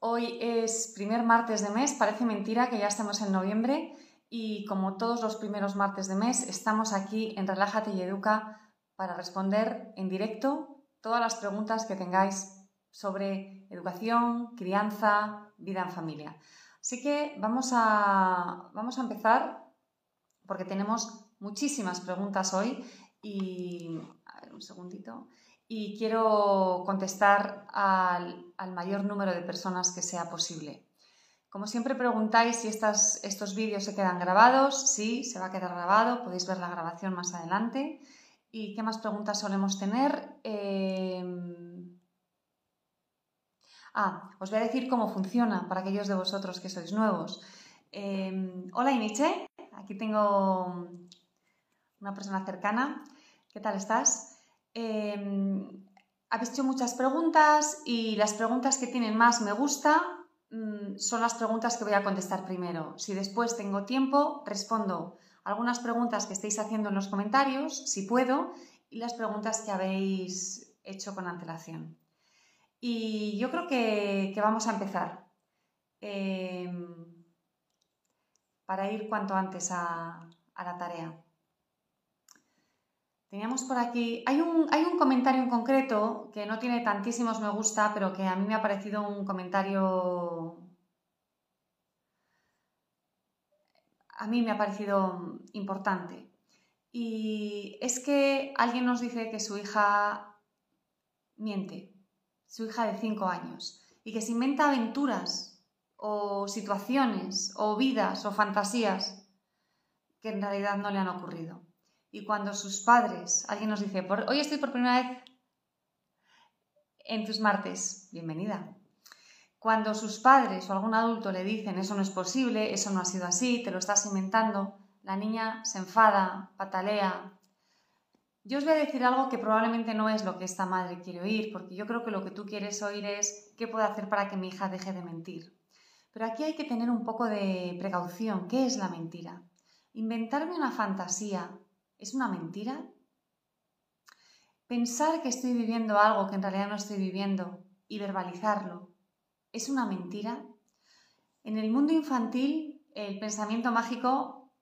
Hoy es primer martes de mes, parece mentira que ya estamos en noviembre y como todos los primeros martes de mes estamos aquí en Relájate y Educa para responder en directo todas las preguntas que tengáis sobre educación, crianza, vida en familia. Así que vamos a, vamos a empezar porque tenemos muchísimas preguntas hoy y... A ver, un segundito y quiero contestar al, mayor número de personas que sea posible. Como siempre preguntáis si estos vídeos se quedan grabados, sí, se va a quedar grabado, podéis ver la grabación más adelante. ¿Y qué más preguntas solemos tener? Em, ah, os voy a decir cómo funciona para aquellos de vosotros que sois nuevos. Em, hola Iniche, aquí tengo una persona cercana. ¿Qué tal estás? Eh, habéis hecho muchas preguntas y las preguntas que tienen más me gusta mm, son las preguntas que voy a contestar primero. Si después tengo tiempo, respondo algunas preguntas que estéis haciendo en los comentarios, si puedo, y las preguntas que habéis hecho con antelación. Y yo creo que, vamos a empezar em, para ir cuanto antes a la tarea. Teníamos por aquí, hay un, hay un comentario en concreto que no tiene tantísimos me gusta, pero que a mí me ha parecido un comentario... A mí me ha parecido importante. Y es que alguien nos dice que su hija miente, su hija de 5 años, y que se inventa aventuras o situaciones o vidas o fantasías que en realidad no le han ocurrido. Y cuando sus padres, alguien nos dice, hoy estoy por primera vez en tus martes, bienvenida. Cuando sus padres o algún adulto le dicen, eso no es posible, eso no ha sido así, te lo estás inventando, la niña se enfada, patalea. Yo os voy a decir algo que probablemente no es lo que esta madre quiere oír, porque yo creo que lo que tú quieres oír es qué puedo hacer para que mi hija deje de mentir. Pero aquí hay que tener un poco de precaución. ¿Qué es la mentira? Inventarme una fantasía ¿Es una mentira? Pensar que estoy viviendo algo que en realidad no estoy viviendo y verbalizarlo, ¿es una mentira? En el mundo infantil el pensamiento mágico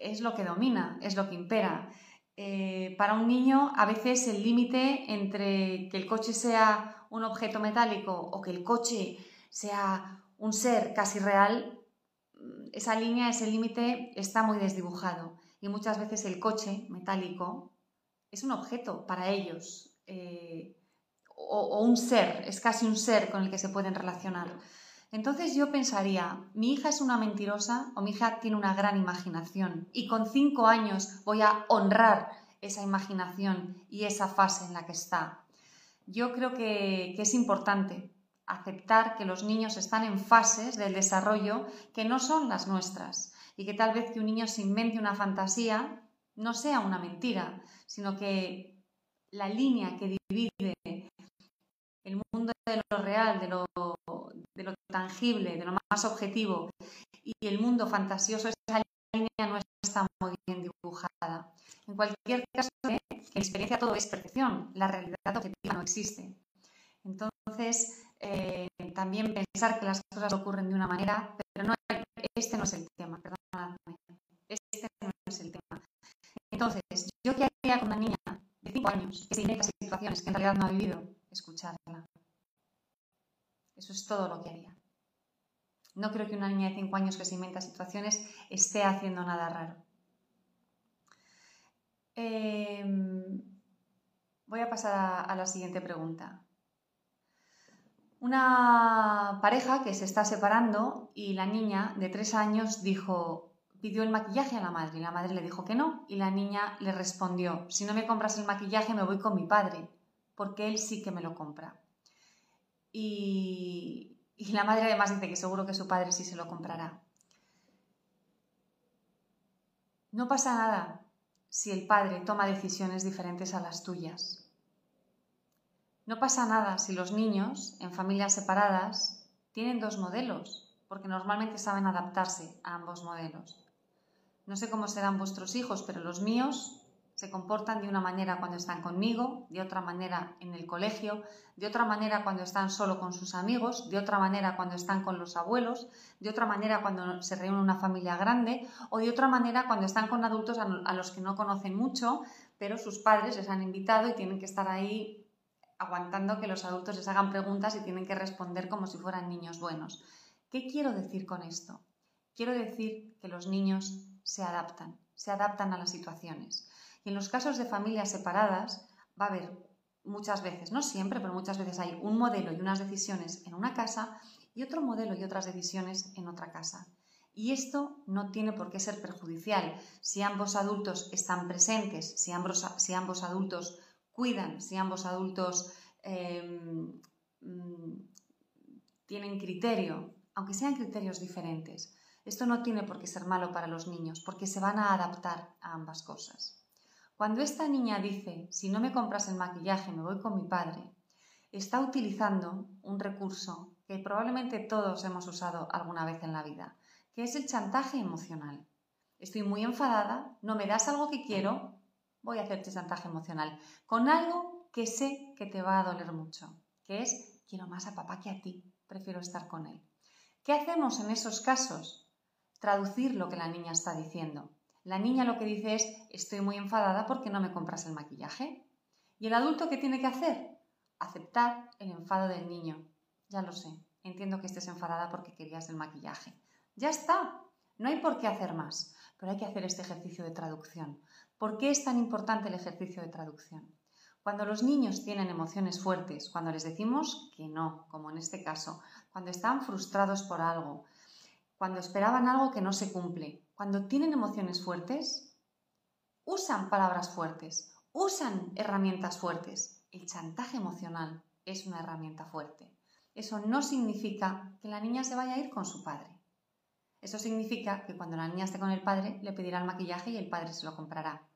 es lo que domina, es lo que impera. Eh, para un niño a veces el límite entre que el coche sea un objeto metálico o que el coche sea un ser casi real, esa línea, ese límite está muy desdibujado y muchas veces el coche metálico es un objeto para ellos eh, o, un ser, es casi un ser con el que se pueden relacionar. Entonces yo pensaría, mi hija es una mentirosa o mi hija tiene una gran imaginación y con cinco años voy a honrar esa imaginación y esa fase en la que está. Yo creo que, que es importante aceptar que los niños están en fases del desarrollo que no son las nuestras y que tal vez que un niño se invente una fantasía no sea una mentira, sino que la línea que divide el mundo de lo real, de lo, de lo tangible, de lo más objetivo y el mundo fantasioso, esa línea no está muy bien dibujada. En cualquier caso, en experiencia todo es percepción, la realidad objetiva no existe. Entonces, eh, también pensar que las cosas ocurren de una manera, pero no, este no es el tema, este no es el tema. Entonces, ¿yo qué haría con una niña de 5 años que se inventa situaciones que en realidad no ha vivido? Escucharla. Eso es todo lo que haría. No creo que una niña de 5 años que se inventa situaciones esté haciendo nada raro. Em, voy a pasar a la siguiente pregunta. Una pareja que se está separando y la niña de tres años dijo, pidió el maquillaje a la madre y la madre le dijo que no y la niña le respondió, si no me compras el maquillaje me voy con mi padre, porque él sí que me lo compra. Y, Y la madre además dice que seguro que su padre sí se lo comprará. No pasa nada si el padre toma decisiones diferentes a las tuyas. No pasa nada si los niños en familias separadas tienen dos modelos, porque normalmente saben adaptarse a ambos modelos. No sé cómo serán vuestros hijos, pero los míos se comportan de una manera cuando están conmigo, de otra manera en el colegio, de otra manera cuando están solo con sus amigos, de otra manera cuando están con los abuelos, de otra manera cuando se reúne una familia grande o de otra manera cuando están con adultos a los que no conocen mucho, pero sus padres les han invitado y tienen que estar ahí aguantando que los adultos les hagan preguntas y tienen que responder como si fueran niños buenos. ¿Qué quiero decir con esto? Quiero decir que los niños se adaptan, se adaptan a las situaciones. Y en los casos de familias separadas va a haber muchas veces, no siempre, pero muchas veces hay un modelo y unas decisiones en una casa y otro modelo y otras decisiones en otra casa. Y esto no tiene por qué ser perjudicial si ambos adultos están presentes, si ambos, si ambos adultos cuidan, si ambos adultos em, tienen criterio, aunque sean criterios diferentes. Esto no tiene por qué ser malo para los niños, porque se van a adaptar a ambas cosas. Cuando esta niña dice, si no me compras el maquillaje, me voy con mi padre, está utilizando un recurso que probablemente todos hemos usado alguna vez en la vida, que es el chantaje emocional. Estoy muy enfadada, no me das algo que quiero, voy a hacerte chantaje emocional, con algo que sé que te va a doler mucho, que es quiero más a papá que a ti, prefiero estar con él. ¿Qué hacemos en esos casos? Traducir lo que la niña está diciendo. La niña lo que dice es, estoy muy enfadada porque no me compras el maquillaje. ¿Y el adulto qué tiene que hacer? Aceptar el enfado del niño. Ya lo sé, entiendo que estés enfadada porque querías el maquillaje. Ya está, no hay por qué hacer más, pero hay que hacer este ejercicio de traducción. ¿Por qué es tan importante el ejercicio de traducción? Cuando los niños tienen emociones fuertes, cuando les decimos que no, como en este caso, cuando están frustrados por algo, cuando esperaban algo que no se cumple, cuando tienen emociones fuertes, usan palabras fuertes, usan herramientas fuertes. El chantaje emocional es una herramienta fuerte. Eso no significa que la niña se vaya a ir con su padre. Eso significa que cuando la niña esté con el padre le pedirá el maquillaje y el padre se lo comprará.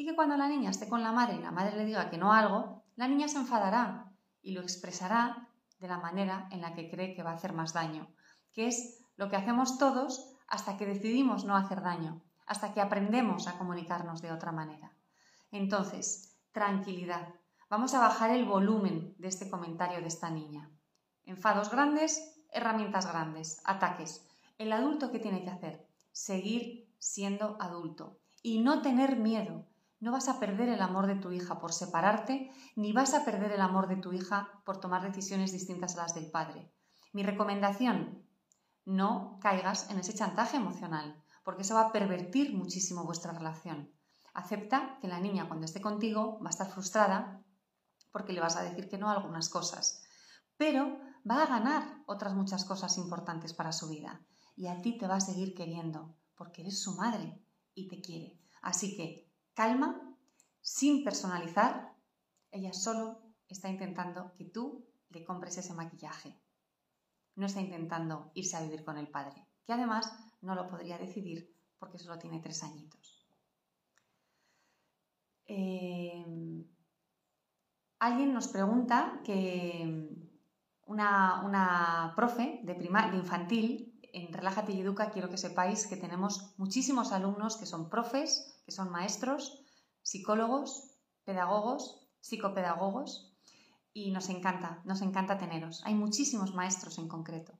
Y que cuando la niña esté con la madre y la madre le diga que no algo, la niña se enfadará y lo expresará de la manera en la que cree que va a hacer más daño, que es lo que hacemos todos hasta que decidimos no hacer daño, hasta que aprendemos a comunicarnos de otra manera. Entonces, tranquilidad. Vamos a bajar el volumen de este comentario de esta niña. Enfados grandes, herramientas grandes, ataques. El adulto qué tiene que hacer? Seguir siendo adulto y no tener miedo. No vas a perder el amor de tu hija por separarte, ni vas a perder el amor de tu hija por tomar decisiones distintas a las del padre. Mi recomendación, no caigas en ese chantaje emocional, porque eso va a pervertir muchísimo vuestra relación. Acepta que la niña cuando esté contigo va a estar frustrada porque le vas a decir que no a algunas cosas, pero va a ganar otras muchas cosas importantes para su vida y a ti te va a seguir queriendo porque eres su madre y te quiere. Así que calma, sin personalizar, ella solo está intentando que tú le compres ese maquillaje no está intentando irse a vivir con el padre, que además no lo podría decidir porque solo tiene tres añitos. Eh, alguien nos pregunta que una, una profe de, de infantil en Relájate y Educa quiero que sepáis que tenemos muchísimos alumnos que son profes, que son maestros, psicólogos, pedagogos, psicopedagogos y nos encanta, nos encanta teneros. Hay muchísimos maestros en concreto.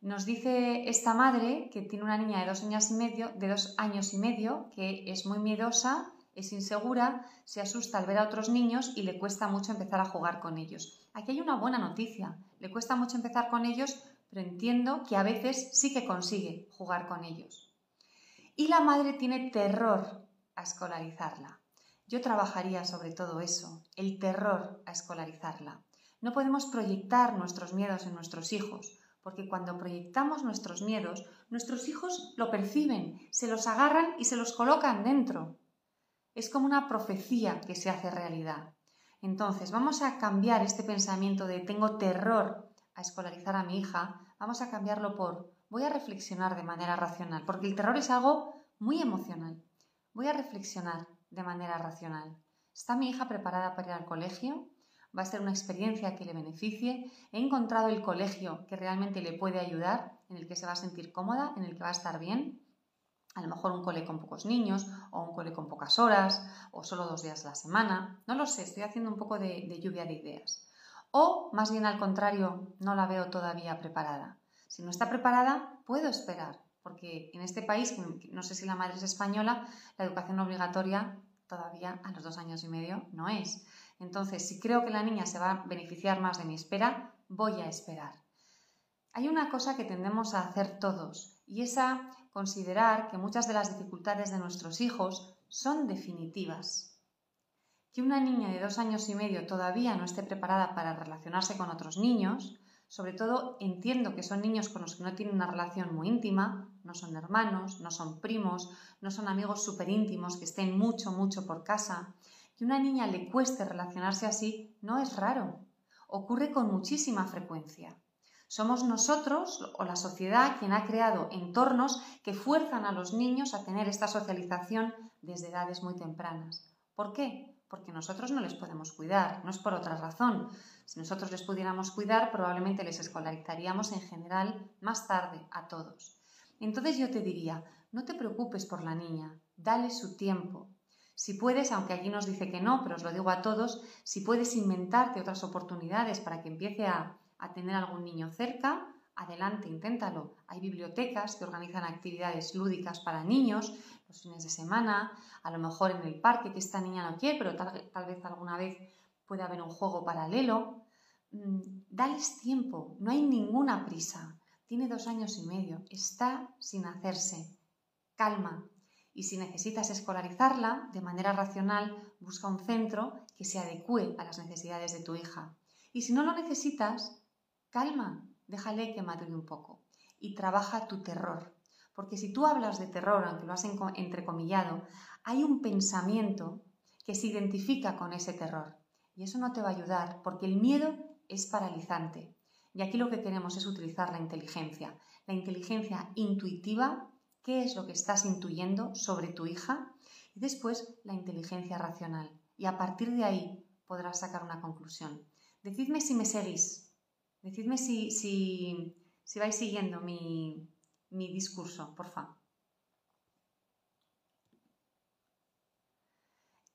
Nos dice esta madre que tiene una niña de dos años y medio, de dos años y medio que es muy miedosa, es insegura, se asusta al ver a otros niños y le cuesta mucho empezar a jugar con ellos. Aquí hay una buena noticia. Le cuesta mucho empezar con ellos, pero entiendo que a veces sí que consigue jugar con ellos. Y la madre tiene terror a escolarizarla. Yo trabajaría sobre todo eso, el terror a escolarizarla. No podemos proyectar nuestros miedos en nuestros hijos, porque cuando proyectamos nuestros miedos, nuestros hijos lo perciben, se los agarran y se los colocan dentro. Es como una profecía que se hace realidad. Entonces, vamos a cambiar este pensamiento de tengo terror a escolarizar a mi hija, vamos a cambiarlo por voy a reflexionar de manera racional, porque el terror es algo muy emocional. Voy a reflexionar de manera racional. ¿Está mi hija preparada para ir al colegio? ¿Va a ser una experiencia que le beneficie? ¿He encontrado el colegio que realmente le puede ayudar, en el que se va a sentir cómoda, en el que va a estar bien? A lo mejor un cole con pocos niños, o un cole con pocas horas, o solo dos días a la semana. No lo sé, estoy haciendo un poco de, de lluvia de ideas. O, más bien al contrario, no la veo todavía preparada. Si no está preparada, puedo esperar, porque en este país, no sé si la madre es española, la educación obligatoria todavía a los dos años y medio no es. Entonces, si creo que la niña se va a beneficiar más de mi espera, voy a esperar. Hay una cosa que tendemos a hacer todos y es a considerar que muchas de las dificultades de nuestros hijos son definitivas. Que una niña de dos años y medio todavía no esté preparada para relacionarse con otros niños, sobre todo entiendo que son niños con los que no tienen una relación muy íntima, no son hermanos, no son primos, no son amigos súper íntimos que estén mucho, mucho por casa. Que una niña le cueste relacionarse así no es raro, ocurre con muchísima frecuencia. Somos nosotros o la sociedad quien ha creado entornos que fuerzan a los niños a tener esta socialización desde edades muy tempranas. ¿Por qué? Porque nosotros no les podemos cuidar, no es por otra razón. Si nosotros les pudiéramos cuidar, probablemente les escolarizaríamos en general más tarde a todos. Entonces yo te diría, no te preocupes por la niña, dale su tiempo. Si puedes, aunque aquí nos dice que no, pero os lo digo a todos, si puedes inventarte otras oportunidades para que empiece a a tener algún niño cerca, adelante, inténtalo. Hay bibliotecas que organizan actividades lúdicas para niños los fines de semana, a lo mejor en el parque que esta niña no quiere, pero tal, vez alguna vez puede haber un juego paralelo. Mm, dales tiempo, no hay ninguna prisa. Tiene dos años y medio, está sin hacerse. Calma. Y si necesitas escolarizarla de manera racional, busca un centro que se adecue a las necesidades de tu hija. Y si no lo necesitas, Calma, déjale que madure un poco y trabaja tu terror. Porque si tú hablas de terror, aunque lo has entrecomillado, hay un pensamiento que se identifica con ese terror. Y eso no te va a ayudar, porque el miedo es paralizante. Y aquí lo que queremos es utilizar la inteligencia. La inteligencia intuitiva, qué es lo que estás intuyendo sobre tu hija, y después la inteligencia racional. Y a partir de ahí podrás sacar una conclusión. Decidme si me seguís. Decidme si, si, vais siguiendo mi, discurso, por favor.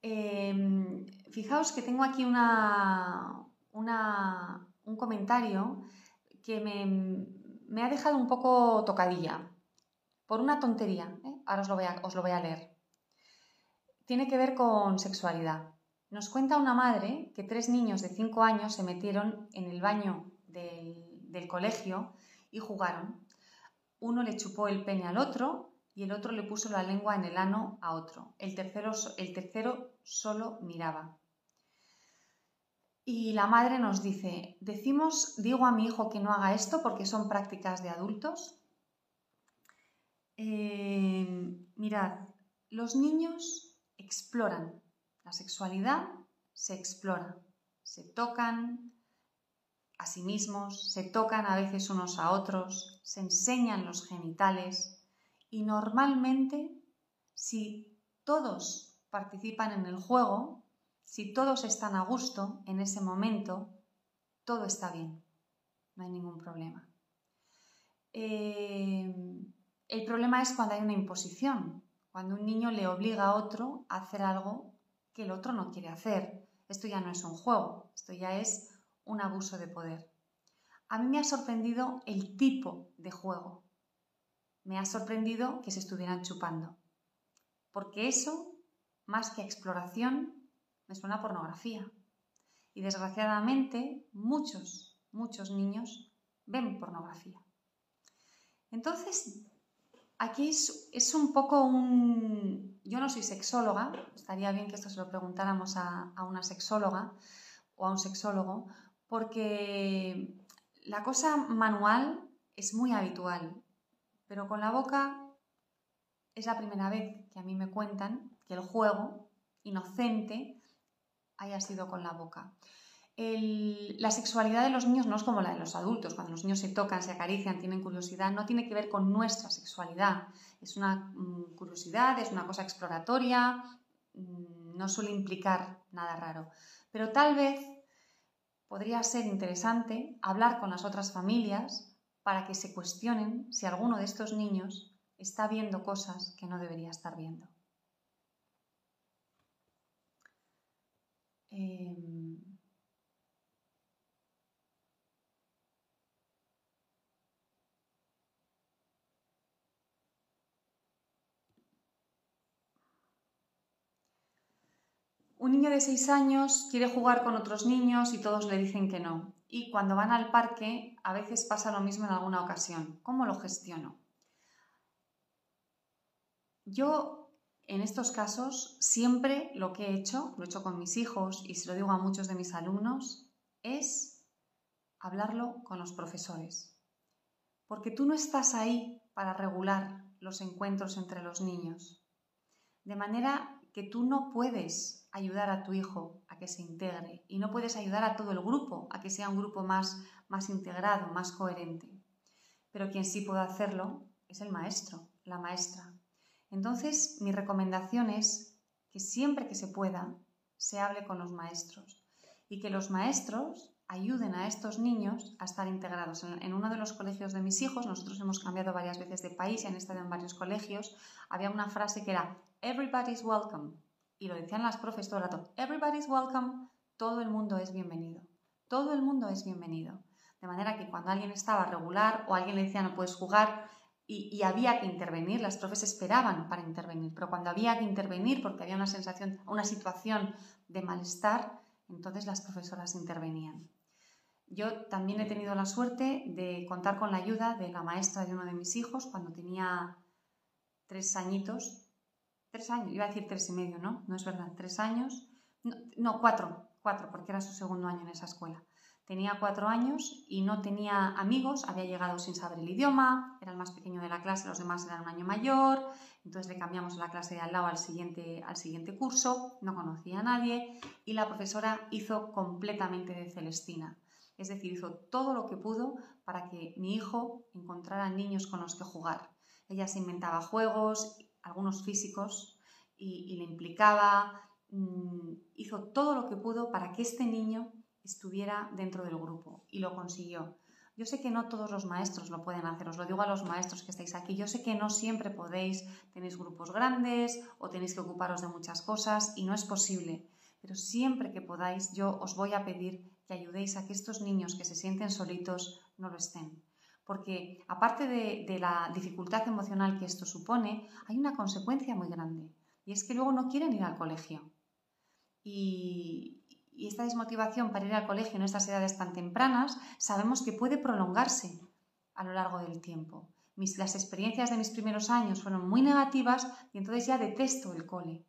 Em, fijaos que tengo aquí una, un comentario que me, ha dejado un poco tocadilla por una tontería. ¿eh? Ahora os lo, voy a, os lo voy a leer. Tiene que ver con sexualidad. Nos cuenta una madre que tres niños de cinco años se metieron en el baño del, colegio y jugaron. Uno le chupó el pene al otro y el otro le puso la lengua en el ano a otro. El tercero, el tercero solo miraba. Y la madre nos dice, decimos, digo a mi hijo que no haga esto porque son prácticas de adultos. Eh, mirad, los niños exploran, la sexualidad se explora, se tocan, a sí mismos, se tocan a veces unos a otros, se enseñan los genitales y normalmente si todos participan en el juego, si todos están a gusto en ese momento, todo está bien, no hay ningún problema. Eh, el problema es cuando hay una imposición, cuando un niño le obliga a otro a hacer algo que el otro no quiere hacer. Esto ya no es un juego, esto ya es un abuso de poder. A mí me ha sorprendido el tipo de juego. Me ha sorprendido que se estuvieran chupando. Porque eso, más que exploración, me suena pornografía. Y desgraciadamente muchos, muchos niños ven pornografía. Entonces, aquí es, un poco un... Yo no soy sexóloga, estaría bien que esto se lo preguntáramos a una sexóloga o a un sexólogo, porque la cosa manual es muy habitual, pero con la boca es la primera vez que a mí me cuentan que el juego inocente haya sido con la boca. la sexualidad de los niños no es como la de los adultos. Cuando los niños se tocan, se acarician, tienen curiosidad, no tiene que ver con nuestra sexualidad. Es una mm, curiosidad, es una cosa exploratoria, mm, no suele implicar nada raro. Pero tal vez podría ser interesante hablar con las otras familias para que se cuestionen si alguno de estos niños está viendo cosas que no debería estar viendo. Em, Un niño de 6 años quiere jugar con otros niños y todos le dicen que no. Y cuando van al parque a veces pasa lo mismo en alguna ocasión. ¿Cómo lo gestiono? Yo en estos casos siempre lo que he hecho, lo he hecho con mis hijos y se lo digo a muchos de mis alumnos, es hablarlo con los profesores. Porque tú no estás ahí para regular los encuentros entre los niños. De manera que tú no puedes ayudar a tu hijo a que se integre y no puedes ayudar a todo el grupo a que sea un grupo más, más integrado, más coherente. Pero quien sí puede hacerlo es el maestro, la maestra. Entonces, mi recomendación es que siempre que se pueda, se hable con los maestros y que los maestros ayuden a estos niños a estar integrados. En, uno de los colegios de mis hijos, nosotros hemos cambiado varias veces de país y han estado en varios colegios, había una frase que era Everybody's welcome y lo decían las profes todo el rato, everybody's welcome, todo el mundo es bienvenido, todo el mundo es bienvenido. De manera que cuando alguien estaba regular o alguien le decía no puedes jugar y, había que intervenir, las profes esperaban para intervenir, pero cuando había que intervenir porque había una sensación, una situación de malestar, entonces las profesoras intervenían. Yo también he tenido la suerte de contar con la ayuda de la maestra de uno de mis hijos cuando tenía tres añitos, tres años, iba a decir tres y medio, ¿no? No es verdad, tres años, no, cuatro, cuatro, porque era su segundo año en esa escuela. Tenía cuatro años y no tenía amigos, había llegado sin saber el idioma, era el más pequeño de la clase, los demás eran un año mayor, entonces le cambiamos la clase de al lado al siguiente, al siguiente curso, no conocía a nadie y la profesora hizo completamente de Celestina. Es decir, hizo todo lo que pudo para que mi hijo encontrara niños con los que jugar. Ella se inventaba juegos, algunos físicos, y, le implicaba, mm, hizo todo lo que pudo para que este niño estuviera dentro del grupo y lo consiguió. Yo sé que no todos los maestros lo pueden hacer, os lo digo a los maestros que estáis aquí, yo sé que no siempre podéis, tenéis grupos grandes o tenéis que ocuparos de muchas cosas y no es posible, pero siempre que podáis yo os voy a pedir que ayudéis a que estos niños que se sienten solitos no lo estén porque aparte de, la dificultad emocional que esto supone, hay una consecuencia muy grande, y es que luego no quieren ir al colegio. Y, esta desmotivación para ir al colegio en estas edades tan tempranas sabemos que puede prolongarse a lo largo del tiempo. las experiencias de mis primeros años fueron muy negativas y entonces ya detesto el cole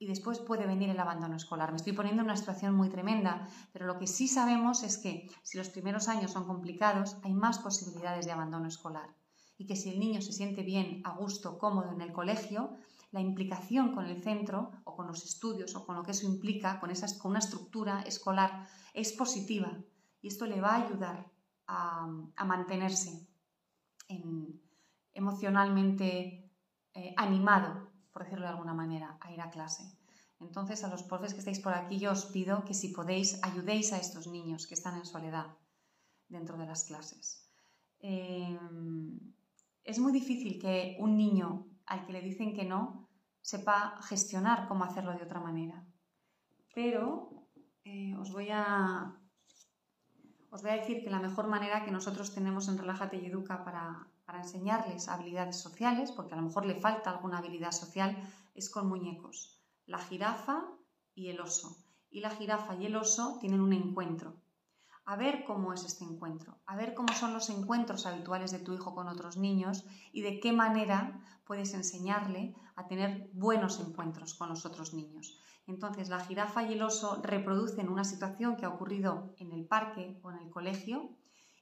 y después puede venir el abandono escolar. Me estoy poniendo en una situación muy tremenda, pero lo que sí sabemos es que si los primeros años son complicados, hay más posibilidades de abandono escolar. Y que si el niño se siente bien, a gusto, cómodo en el colegio, la implicación con el centro o con los estudios o con lo que eso implica, con, con una estructura escolar, es positiva. Y esto le va a ayudar a, mantenerse emocionalmente eh, animado por decirlo de alguna manera, a ir a clase. Entonces, a los profes que estáis por aquí, yo os pido que si podéis, ayudéis a estos niños que están en soledad dentro de las clases. Em, es muy difícil que un niño al que le dicen que no sepa gestionar cómo hacerlo de otra manera. Pero eh, os, voy a, os voy a decir que la mejor manera que nosotros tenemos en Relájate y Educa para para enseñarles habilidades sociales, porque a lo mejor le falta alguna habilidad social, es con muñecos. La jirafa y el oso. Y la jirafa y el oso tienen un encuentro. A ver cómo es este encuentro, a ver cómo son los encuentros habituales de tu hijo con otros niños y de qué manera puedes enseñarle a tener buenos encuentros con los otros niños. Entonces, la jirafa y el oso reproducen una situación que ha ocurrido en el parque o en el colegio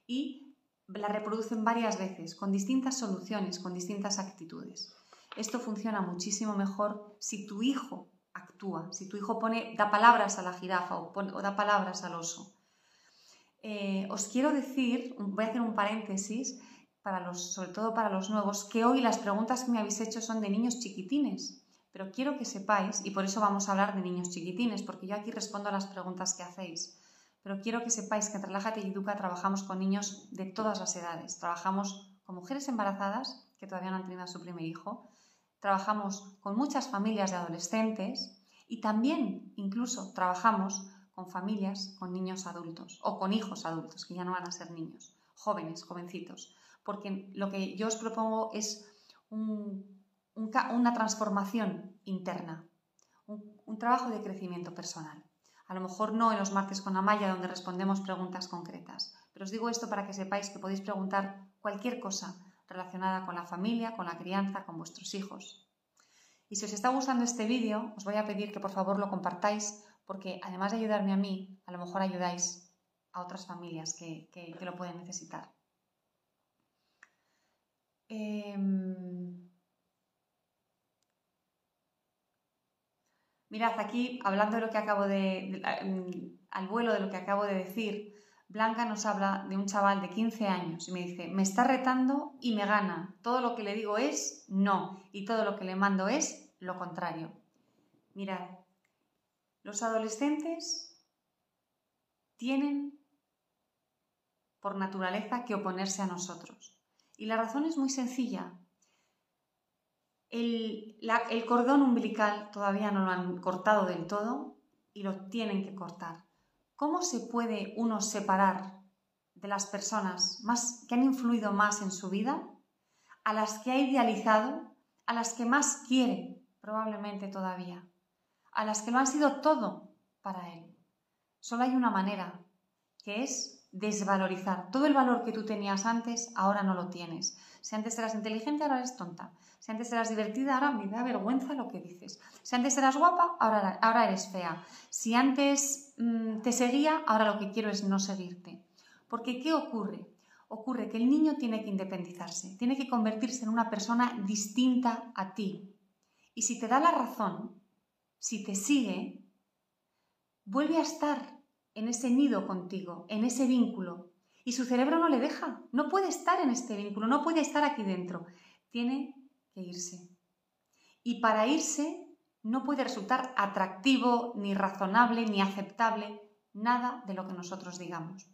y la reproducen varias veces, con distintas soluciones, con distintas actitudes. Esto funciona muchísimo mejor si tu hijo actúa. Si tu hijo pone, da palabras a la jirafa o, da palabras al oso. Eh, os quiero decir, voy a hacer un paréntesis, para los, sobre todo para los nuevos, que hoy las preguntas que me habéis hecho son de niños chiquitines. Pero quiero que sepáis, y por eso vamos a hablar de niños chiquitines, porque yo aquí respondo a las preguntas que hacéis. Pero quiero que sepáis que en Relájate y Educa trabajamos con niños de todas las edades. Trabajamos con mujeres embarazadas que todavía no han tenido a su primer hijo. Trabajamos con muchas familias de adolescentes y también incluso trabajamos con familias con niños adultos o con hijos adultos, que ya no van a ser niños, jóvenes, jovencitos. Porque lo que yo os propongo es una transformación interna, un trabajo de crecimiento personal. A lo mejor no en los martes con Amaya donde respondemos preguntas concretas, pero os digo esto para que sepáis que podéis preguntar cualquier cosa relacionada con la familia, con la crianza, con vuestros hijos. Y si os está gustando este vídeo, os voy a pedir que por favor lo compartáis porque además de ayudarme a mí, a lo mejor ayudáis a otras familias que, lo pueden necesitar. Em, Mirad, aquí, hablando de lo que acabo de, mm, al vuelo de lo que acabo de decir, Blanca nos habla de un chaval de 15 años y me dice, me está retando y me gana. Todo lo que le digo es no y todo lo que le mando es lo contrario. Mirad, los adolescentes tienen por naturaleza que oponerse a nosotros. Y la razón es muy sencilla. El, cordón umbilical todavía no lo han cortado del todo y lo tienen que cortar. ¿Cómo se puede uno separar de las personas más, que han influido más en su vida, a las que ha idealizado, a las que más quiere, probablemente todavía, a las que lo han sido todo para él? Solo hay una manera, que es desvalorizar. Todo el valor que tú tenías antes, ahora no lo tienes. Si antes eras inteligente, ahora eres tonta. Si antes eras divertida, ahora me da vergüenza lo que dices. Si antes eras guapa, ahora, ahora eres fea. Si antes mm, te seguía, ahora lo que quiero es no seguirte. Porque ¿qué ocurre? Ocurre que el niño tiene que independizarse, tiene que convertirse en una persona distinta a ti. Y si te da la razón, si te sigue, vuelve a estar en ese nido contigo, en ese vínculo. Y su cerebro no le deja, no puede estar en este vínculo, no puede estar aquí dentro. Tiene que irse. Y para irse no puede resultar atractivo, ni razonable, ni aceptable nada de lo que nosotros digamos.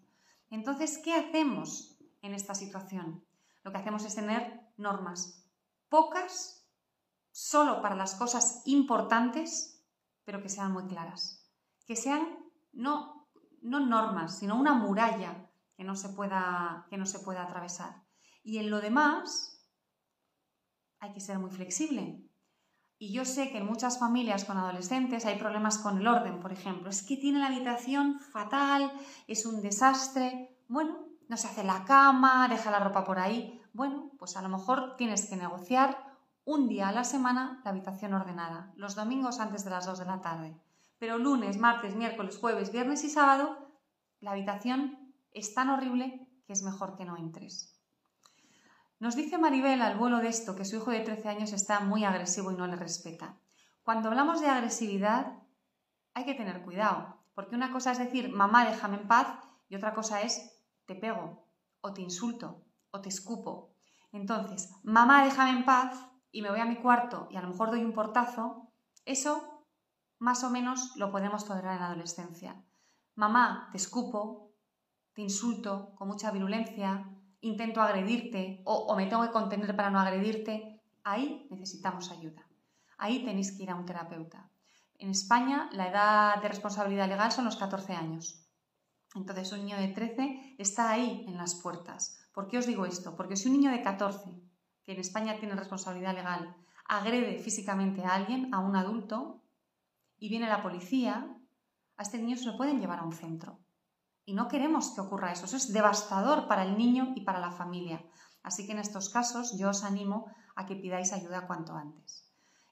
Entonces, ¿qué hacemos en esta situación? Lo que hacemos es tener normas pocas, solo para las cosas importantes, pero que sean muy claras. Que sean no, no normas, sino una muralla que no se pueda, que no se pueda atravesar. Y en lo demás, hay que ser muy flexible. Y yo sé que en muchas familias con adolescentes hay problemas con el orden, por ejemplo. Es que tiene la habitación fatal, es un desastre. Bueno, no se hace la cama, deja la ropa por ahí. Bueno, pues a lo mejor tienes que negociar un día a la semana la habitación ordenada, los domingos antes de las 2 de la tarde. Pero lunes, martes, miércoles, jueves, viernes y sábado, la habitación es tan horrible que es mejor que no entres. Nos dice Maribel al vuelo de esto que su hijo de 13 años está muy agresivo y no le respeta. Cuando hablamos de agresividad hay que tener cuidado, porque una cosa es decir, mamá, déjame en paz, y otra cosa es, te pego, o te insulto, o te escupo. Entonces, mamá, déjame en paz, y me voy a mi cuarto y a lo mejor doy un portazo, eso más o menos lo podemos tolerar en la adolescencia. Mamá, te escupo, te insulto con mucha virulencia, intento agredirte o, me tengo que contener para no agredirte, ahí necesitamos ayuda. Ahí tenéis que ir a un terapeuta. En España la edad de responsabilidad legal son los 14 años. Entonces un niño de 13 está ahí en las puertas. ¿Por qué os digo esto? Porque si un niño de 14, que en España tiene responsabilidad legal, agrede físicamente a alguien, a un adulto, y viene la policía, a este niño se lo pueden llevar a un centro. Y no queremos que ocurra eso. Eso es devastador para el niño y para la familia. Así que en estos casos yo os animo a que pidáis ayuda cuanto antes.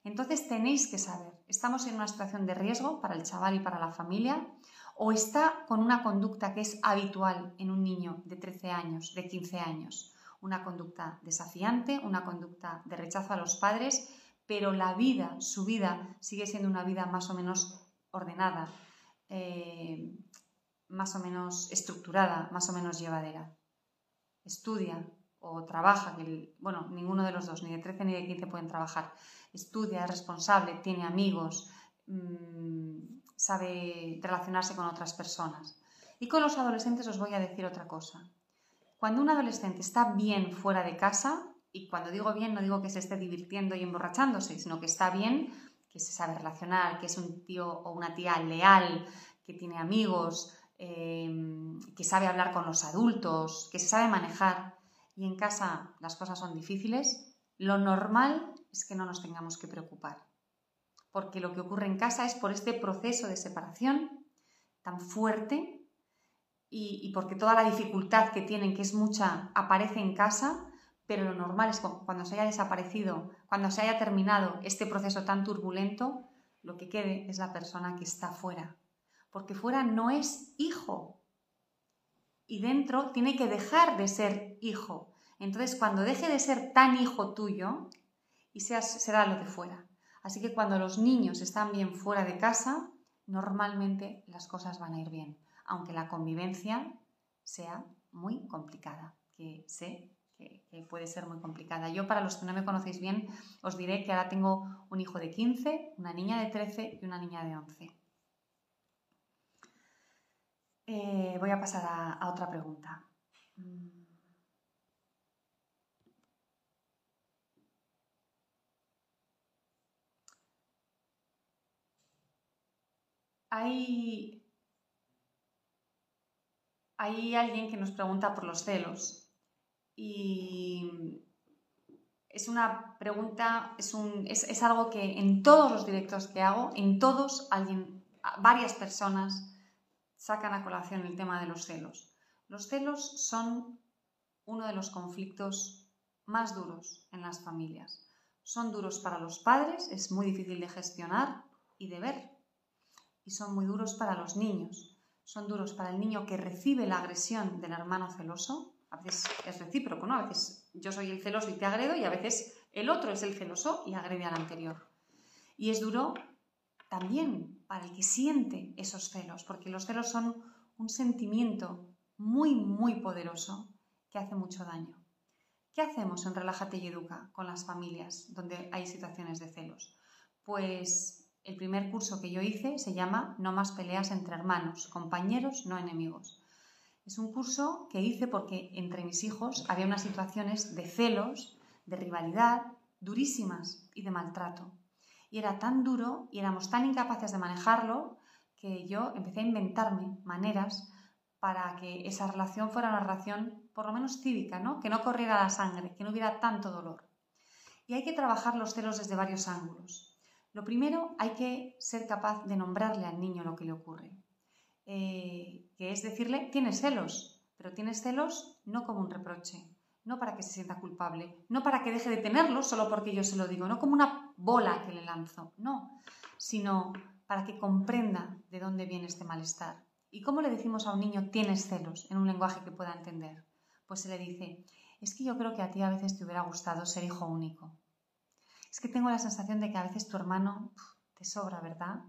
Entonces tenéis que saber, ¿estamos en una situación de riesgo para el chaval y para la familia? ¿O está con una conducta que es habitual en un niño de 13 años, de 15 años? Una conducta desafiante, una conducta de rechazo a los padres, pero la vida, su vida, sigue siendo una vida más o menos ordenada, eh, más o menos estructurada, más o menos llevadera. Estudia o trabaja, bueno, ninguno de los dos, ni de 13 ni de 15 pueden trabajar. Estudia, es responsable, tiene amigos, mm, sabe relacionarse con otras personas. Y con los adolescentes os voy a decir otra cosa. Cuando un adolescente está bien fuera de casa, y cuando digo bien no digo que se esté divirtiendo y emborrachándose, sino que está bien, que se sabe relacionar, que es un tío o una tía leal, que tiene amigos, em, que sabe hablar con los adultos, que se sabe manejar, y en casa las cosas son difíciles, lo normal es que no nos tengamos que preocupar. Porque lo que ocurre en casa es por este proceso de separación tan fuerte y, porque toda la dificultad que tienen, que es mucha, aparece en casa, pero lo normal es cuando se haya desaparecido, cuando se haya terminado este proceso tan turbulento, lo que quede es la persona que está fuera. Porque fuera no es hijo. Y dentro tiene que dejar de ser hijo. Entonces, cuando deje de ser tan hijo tuyo, y seas, será lo de fuera. Así que cuando los niños están bien fuera de casa, normalmente las cosas van a ir bien aunque la convivencia sea muy complicada, que sé que, puede ser muy complicada. Yo, para los que no me conocéis bien, os diré que ahora tengo un hijo de 15, una niña de 13 y una niña de 11. Eh, voy a pasar a, otra pregunta. Mm. Hay hay alguien que nos pregunta por los celos y es una pregunta, es, un, es, algo que en todos los directos que hago, en todos, alguien, varias personas sacan a colación el tema de los celos. Los celos son uno de los conflictos más duros en las familias. Son duros para los padres, es muy difícil de gestionar y de ver. Y son muy duros para los niños son duros para el niño que recibe la agresión del hermano celoso. A veces es recíproco, ¿no? A veces yo soy el celoso y te agredo y a veces el otro es el celoso y agrede al anterior. Y es duro también para el que siente esos celos, porque los celos son un sentimiento muy, muy poderoso que hace mucho daño. ¿Qué hacemos en Relájate y Educa con las familias donde hay situaciones de celos? Pues el primer curso que yo hice se llama No más peleas entre hermanos, compañeros, no enemigos. Es un curso que hice porque entre mis hijos había unas situaciones de celos, de rivalidad, durísimas y de maltrato. Y era tan duro y éramos tan incapaces de manejarlo que yo empecé a inventarme maneras para que esa relación fuera una relación por lo menos cívica, ¿no? que no corriera la sangre, que no hubiera tanto dolor. Y hay que trabajar los celos desde varios ángulos. Lo primero, hay que ser capaz de nombrarle al niño lo que le ocurre. Eh, que es decirle, tienes celos, pero tienes celos no como un reproche, no para que se sienta culpable, no para que deje de tenerlo solo porque yo se lo digo, no como una bola que le lanzo, no, sino para que comprenda de dónde viene este malestar. ¿Y cómo le decimos a un niño tienes celos en un lenguaje que pueda entender? Pues se le dice, es que yo creo que a ti a veces te hubiera gustado ser hijo único. Es que tengo la sensación de que a veces tu hermano te sobra, ¿verdad?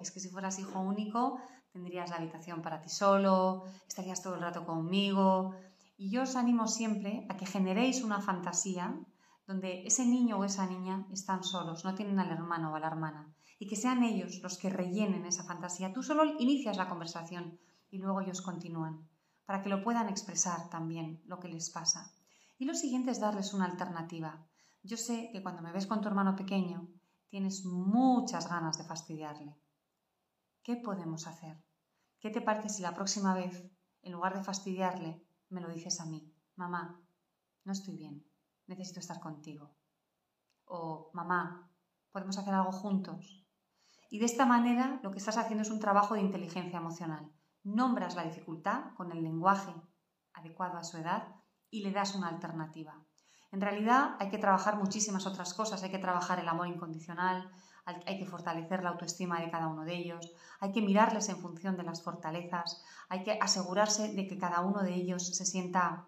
es que si fueras hijo único, tendrías la habitación para ti solo, estarías todo el rato conmigo. Y yo os animo siempre a que generéis una fantasía donde ese niño o esa niña están solos, no tienen al hermano o a la hermana, y que sean ellos los que rellenen esa fantasía. Tú solo inicias la conversación y luego ellos continúan, para que lo puedan expresar también lo que les pasa. Y lo siguiente es darles una alternativa. Yo sé que cuando me ves con tu hermano pequeño, tienes muchas ganas de fastidiarle. ¿Qué podemos hacer? ¿Qué te parece si la próxima vez, en lugar de fastidiarle, me lo dices a mí? Mamá, no estoy bien, necesito estar contigo. O mamá, podemos hacer algo juntos. Y de esta manera lo que estás haciendo es un trabajo de inteligencia emocional. Nombras la dificultad con el lenguaje adecuado a su edad y le das una alternativa. En realidad hay que trabajar muchísimas otras cosas, hay que trabajar el amor incondicional, hay que fortalecer la autoestima de cada uno de ellos, hay que mirarles en función de las fortalezas, hay que asegurarse de que cada uno de ellos se sienta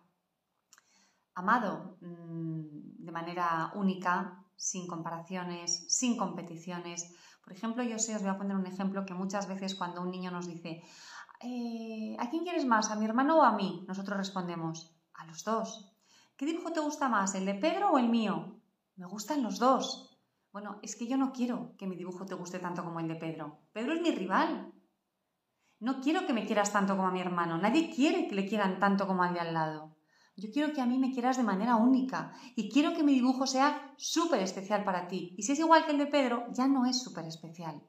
amado mm, de manera única sin comparaciones, sin competiciones. Por ejemplo, yo sé, os voy a poner un ejemplo que muchas veces cuando un niño nos dice, eh, ¿a quién quieres más, a mi hermano o a mí? Nosotros respondemos, a los dos. ¿Qué dibujo te gusta más, el de Pedro o el mío? Me gustan los dos. Bueno, es que yo no quiero que mi dibujo te guste tanto como el de Pedro. Pedro es mi rival. No quiero que me quieras tanto como a mi hermano. Nadie quiere que le quieran tanto como al de al lado. Yo quiero que a mí me quieras de manera única y quiero que mi dibujo sea súper especial para ti. Y si es igual que el de Pedro, ya no es súper especial.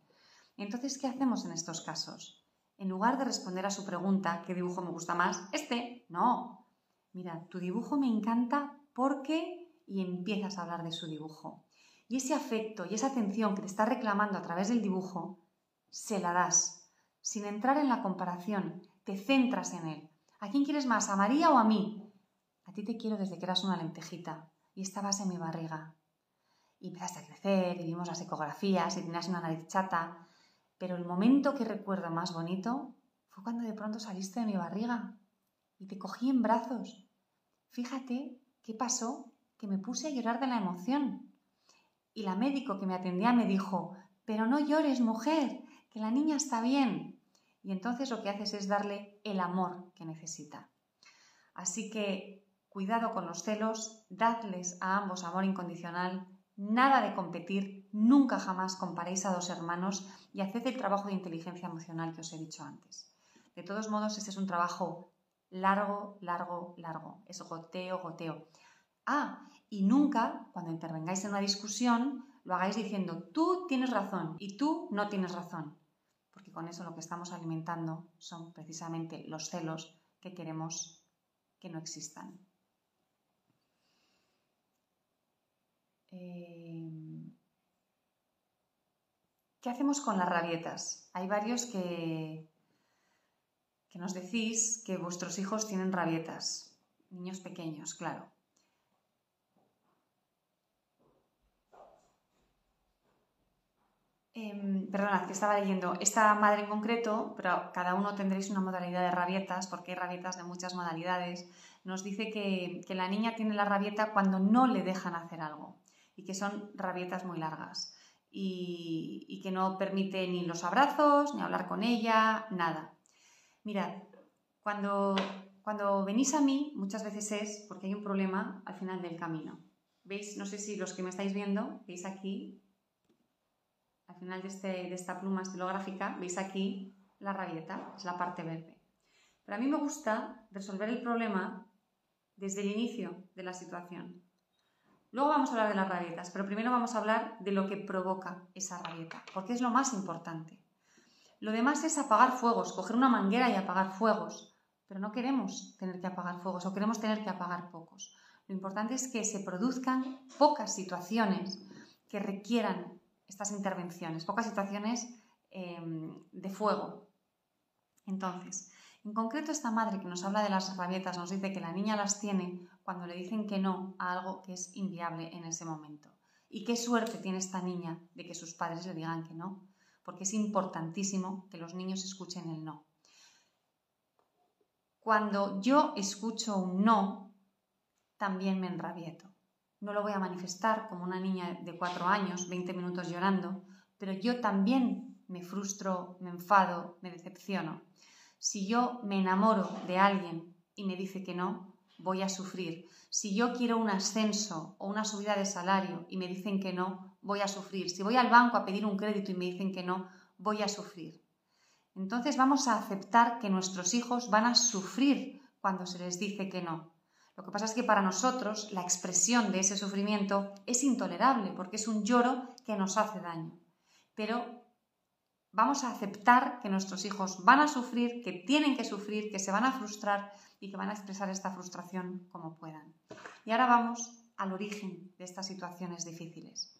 Entonces, ¿qué hacemos en estos casos? En lugar de responder a su pregunta, ¿qué dibujo me gusta más? Este, no. Mira, tu dibujo me encanta porque... y empiezas a hablar de su dibujo. Y ese afecto y esa atención que te está reclamando a través del dibujo, se la das. Sin entrar en la comparación, te centras en él. ¿A quién quieres más, a María o a mí? A ti te quiero desde que eras una lentejita y estabas en mi barriga. Y empezaste a crecer y vimos las ecografías y tenías una nariz chata. Pero el momento que recuerdo más bonito fue cuando de pronto saliste de mi barriga y te cogí en brazos. Fíjate qué pasó, que me puse a llorar de la emoción. Y la médico que me atendía me dijo, pero no llores, mujer, que la niña está bien. Y entonces lo que haces es darle el amor que necesita. Así que Cuidado con los celos, dadles a ambos amor incondicional, nada de competir, nunca jamás comparéis a dos hermanos y haced el trabajo de inteligencia emocional que os he dicho antes. De todos modos, este es un trabajo largo, largo, largo. Es goteo, goteo. Ah, y nunca, cuando intervengáis en una discusión, lo hagáis diciendo tú tienes razón y tú no tienes razón. Porque con eso lo que estamos alimentando son precisamente los celos que queremos que no existan. Em, ¿Qué hacemos con las rabietas? Hay varios que, que nos decís que vuestros hijos tienen rabietas, niños pequeños, claro. Eh, perdonad, que estaba leyendo. Esta madre en concreto, pero cada uno tendréis una modalidad de rabietas, porque hay rabietas de muchas modalidades, nos dice que, la niña tiene la rabieta cuando no le dejan hacer algo y que son rabietas muy largas y, que no permite ni los abrazos, ni hablar con ella, nada. Mirad, cuando, cuando venís a mí, muchas veces es porque hay un problema al final del camino. ¿Veis? No sé si los que me estáis viendo, veis aquí, al final de, este, de esta pluma estilográfica, veis aquí la rabieta, es la parte verde. Pero a mí me gusta resolver el problema desde el inicio de la situación. Luego vamos a hablar de las rabietas, pero primero vamos a hablar de lo que provoca esa rabieta, porque es lo más importante. Lo demás es apagar fuegos, coger una manguera y apagar fuegos, pero no queremos tener que apagar fuegos o queremos tener que apagar pocos. Lo importante es que se produzcan pocas situaciones que requieran estas intervenciones, pocas situaciones em, de fuego. Entonces, en concreto, esta madre que nos habla de las rabietas nos dice que la niña las tiene cuando le dicen que no a algo que es inviable en ese momento. Y qué suerte tiene esta niña de que sus padres le digan que no, porque es importantísimo que los niños escuchen el no. Cuando yo escucho un no, también me enrabieto. No lo voy a manifestar como una niña de cuatro años, 20 minutos llorando, pero yo también me frustro, me enfado, me decepciono. Si yo me enamoro de alguien y me dice que no, voy a sufrir. Si yo quiero un ascenso o una subida de salario y me dicen que no, voy a sufrir. Si voy al banco a pedir un crédito y me dicen que no, voy a sufrir. Entonces vamos a aceptar que nuestros hijos van a sufrir cuando se les dice que no. Lo que pasa es que para nosotros la expresión de ese sufrimiento es intolerable porque es un lloro que nos hace daño. Pero vamos a aceptar que nuestros hijos van a sufrir, que tienen que sufrir, que se van a frustrar y que van a expresar esta frustración como puedan. Y ahora vamos al origen de estas situaciones difíciles.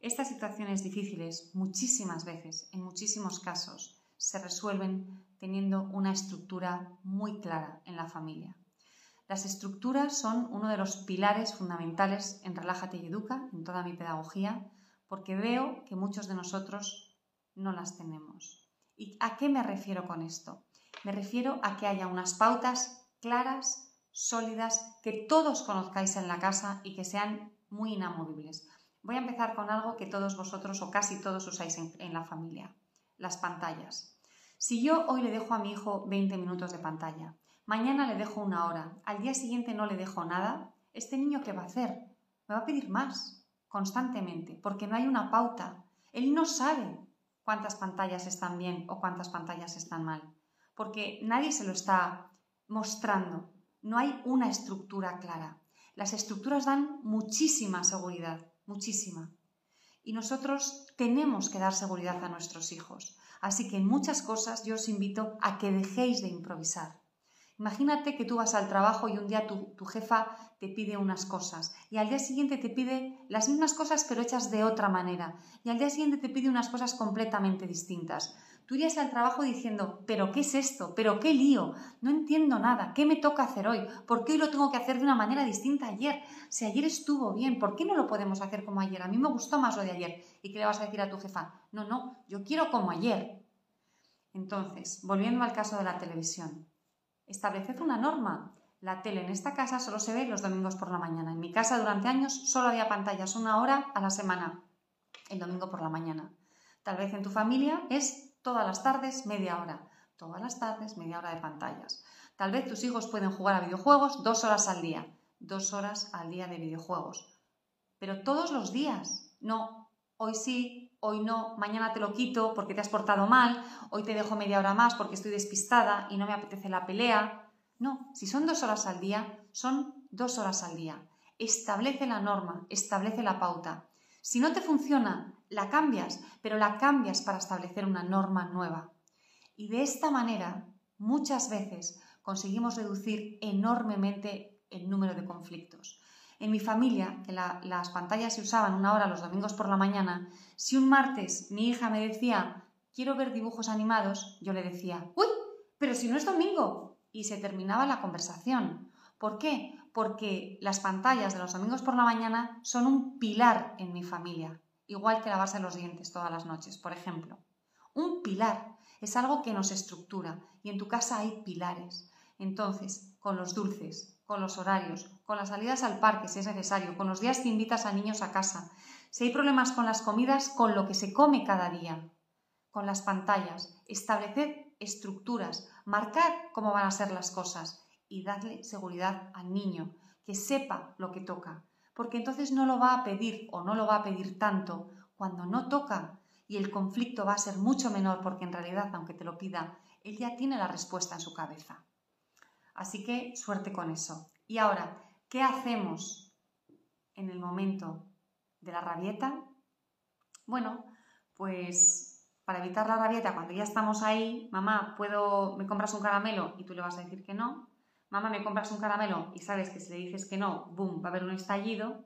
Estas situaciones difíciles muchísimas veces, en muchísimos casos, se resuelven teniendo una estructura muy clara en la familia. Las estructuras son uno de los pilares fundamentales en Relájate y Educa, en toda mi pedagogía, porque veo que muchos de nosotros no las tenemos. ¿Y a qué me refiero con esto? Me refiero a que haya unas pautas claras, sólidas, que todos conozcáis en la casa y que sean muy inamovibles. Voy a empezar con algo que todos vosotros o casi todos usáis en, la familia, las pantallas. Si yo hoy le dejo a mi hijo 20 minutos de pantalla, mañana le dejo una hora, al día siguiente no le dejo nada, ¿este niño qué va a hacer? Me va a pedir más, constantemente, porque no hay una pauta. Él no sabe cuántas pantallas están bien o cuántas pantallas están mal, porque nadie se lo está mostrando. No hay una estructura clara. Las estructuras dan muchísima seguridad, muchísima. Y nosotros tenemos que dar seguridad a nuestros hijos. Así que en muchas cosas yo os invito a que dejéis de improvisar. Imagínate que tú vas al trabajo y un día tu, jefa te pide unas cosas y al día siguiente te pide las mismas cosas pero hechas de otra manera y al día siguiente te pide unas cosas completamente distintas. Tú irías al trabajo diciendo, pero ¿qué es esto? ¿Pero qué lío? No entiendo nada. ¿Qué me toca hacer hoy? ¿Por qué hoy lo tengo que hacer de una manera distinta ayer? Si ayer estuvo bien, ¿por qué no lo podemos hacer como ayer? A mí me gustó más lo de ayer. ¿Y qué le vas a decir a tu jefa? No, no, yo quiero como ayer. Entonces, volviendo al caso de la televisión, estableced una norma. La tele en esta casa solo se ve los domingos por la mañana. En mi casa durante años solo había pantallas una hora a la semana, el domingo por la mañana. Tal vez en tu familia es todas las tardes media hora, todas las tardes media hora de pantallas. Tal vez tus hijos pueden jugar a videojuegos dos horas al día, dos horas al día de videojuegos. Pero todos los días, no, hoy sí, hoy no, mañana te lo quito porque te has portado mal, hoy te dejo media hora más porque estoy despistada y no me apetece la pelea. No, si son dos horas al día, son dos horas al día. Establece la norma, establece la pauta. Si no te funciona, la cambias, pero la cambias para establecer una norma nueva. Y de esta manera, muchas veces conseguimos reducir enormemente el número de conflictos. En mi familia, que las pantallas se usaban una hora los domingos por la mañana, si un martes mi hija me decía, quiero ver dibujos animados, yo le decía, uy, pero si no es domingo. Y se terminaba la conversación. ¿Por qué? porque las pantallas de los domingos por la mañana son un pilar en mi familia, igual que lavarse los dientes todas las noches, por ejemplo. Un pilar es algo que nos estructura y en tu casa hay pilares. Entonces, con los dulces, con los horarios, con las salidas al parque si es necesario, con los días que invitas a niños a casa, si hay problemas con las comidas, con lo que se come cada día, con las pantallas, estableced estructuras, marcad cómo van a ser las cosas y darle seguridad al niño, que sepa lo que toca, porque entonces no lo va a pedir o no lo va a pedir tanto cuando no toca y el conflicto va a ser mucho menor porque en realidad, aunque te lo pida, él ya tiene la respuesta en su cabeza. Así que suerte con eso. Y ahora, ¿qué hacemos en el momento de la rabieta? Bueno, pues para evitar la rabieta, cuando ya estamos ahí, mamá, ¿puedo, me compras un caramelo? Y tú le vas a decir que no mamá, me compras un caramelo y sabes que si le dices que no, boom, va a haber un estallido,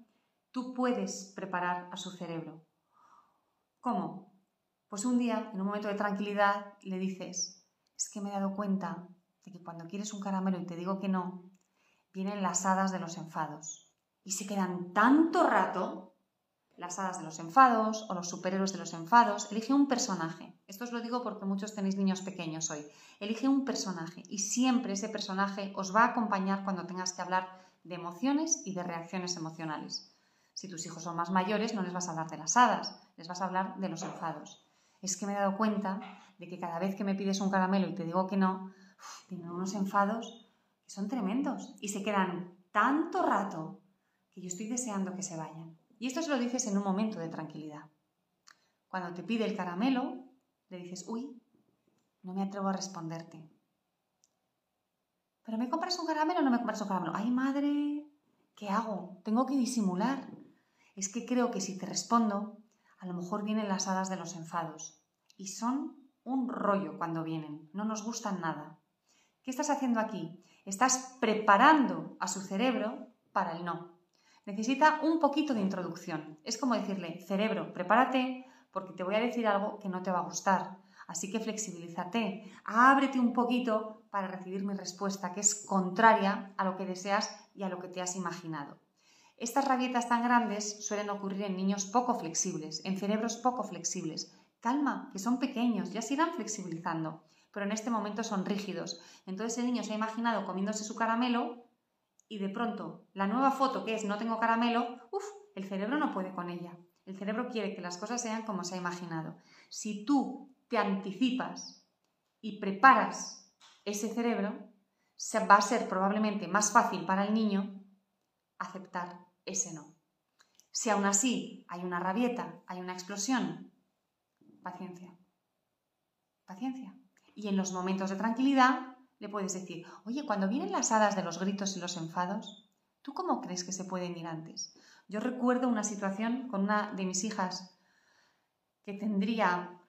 tú puedes preparar a su cerebro. ¿Cómo? Pues un día, en un momento de tranquilidad, le dices, es que me he dado cuenta de que cuando quieres un caramelo y te digo que no, vienen las hadas de los enfados. Y se quedan tanto rato las hadas de los enfados o los superhéroes de los enfados. Elige un personaje. Esto os lo digo porque muchos tenéis niños pequeños hoy. Elige un personaje y siempre ese personaje os va a acompañar cuando tengas que hablar de emociones y de reacciones emocionales. Si tus hijos son más mayores, no les vas a hablar de las hadas, les vas a hablar de los enfados. Es que me he dado cuenta de que cada vez que me pides un caramelo y te digo que no, tienen unos enfados que son tremendos y se quedan tanto rato que yo estoy deseando que se vayan. Y esto se lo dices en un momento de tranquilidad. Cuando te pide el caramelo, le dices, uy, no me atrevo a responderte. ¿Pero me compras un caramelo o no me compras un caramelo? ¡Ay, madre! ¿Qué hago? Tengo que disimular. Es que creo que si te respondo, a lo mejor vienen las hadas de los enfados. Y son un rollo cuando vienen. No nos gustan nada. ¿Qué estás haciendo aquí? Estás preparando a su cerebro para el no necesita un poquito de introducción. Es como decirle, cerebro, prepárate porque te voy a decir algo que no te va a gustar. Así que flexibilízate, ábrete un poquito para recibir mi respuesta, que es contraria a lo que deseas y a lo que te has imaginado. Estas rabietas tan grandes suelen ocurrir en niños poco flexibles, en cerebros poco flexibles. Calma, que son pequeños, ya se irán flexibilizando, pero en este momento son rígidos. Entonces el niño se ha imaginado comiéndose su caramelo y de pronto la nueva foto que es no tengo caramelo, uff, el cerebro no puede con ella. El cerebro quiere que las cosas sean como se ha imaginado. Si tú te anticipas y preparas ese cerebro, va a ser probablemente más fácil para el niño aceptar ese no. Si aún así hay una rabieta, hay una explosión, paciencia. Paciencia. Y en los momentos de tranquilidad le puedes decir, oye, cuando vienen las hadas de los gritos y los enfados, ¿tú cómo crees que se pueden ir antes? Yo recuerdo una situación con una de mis hijas que tendría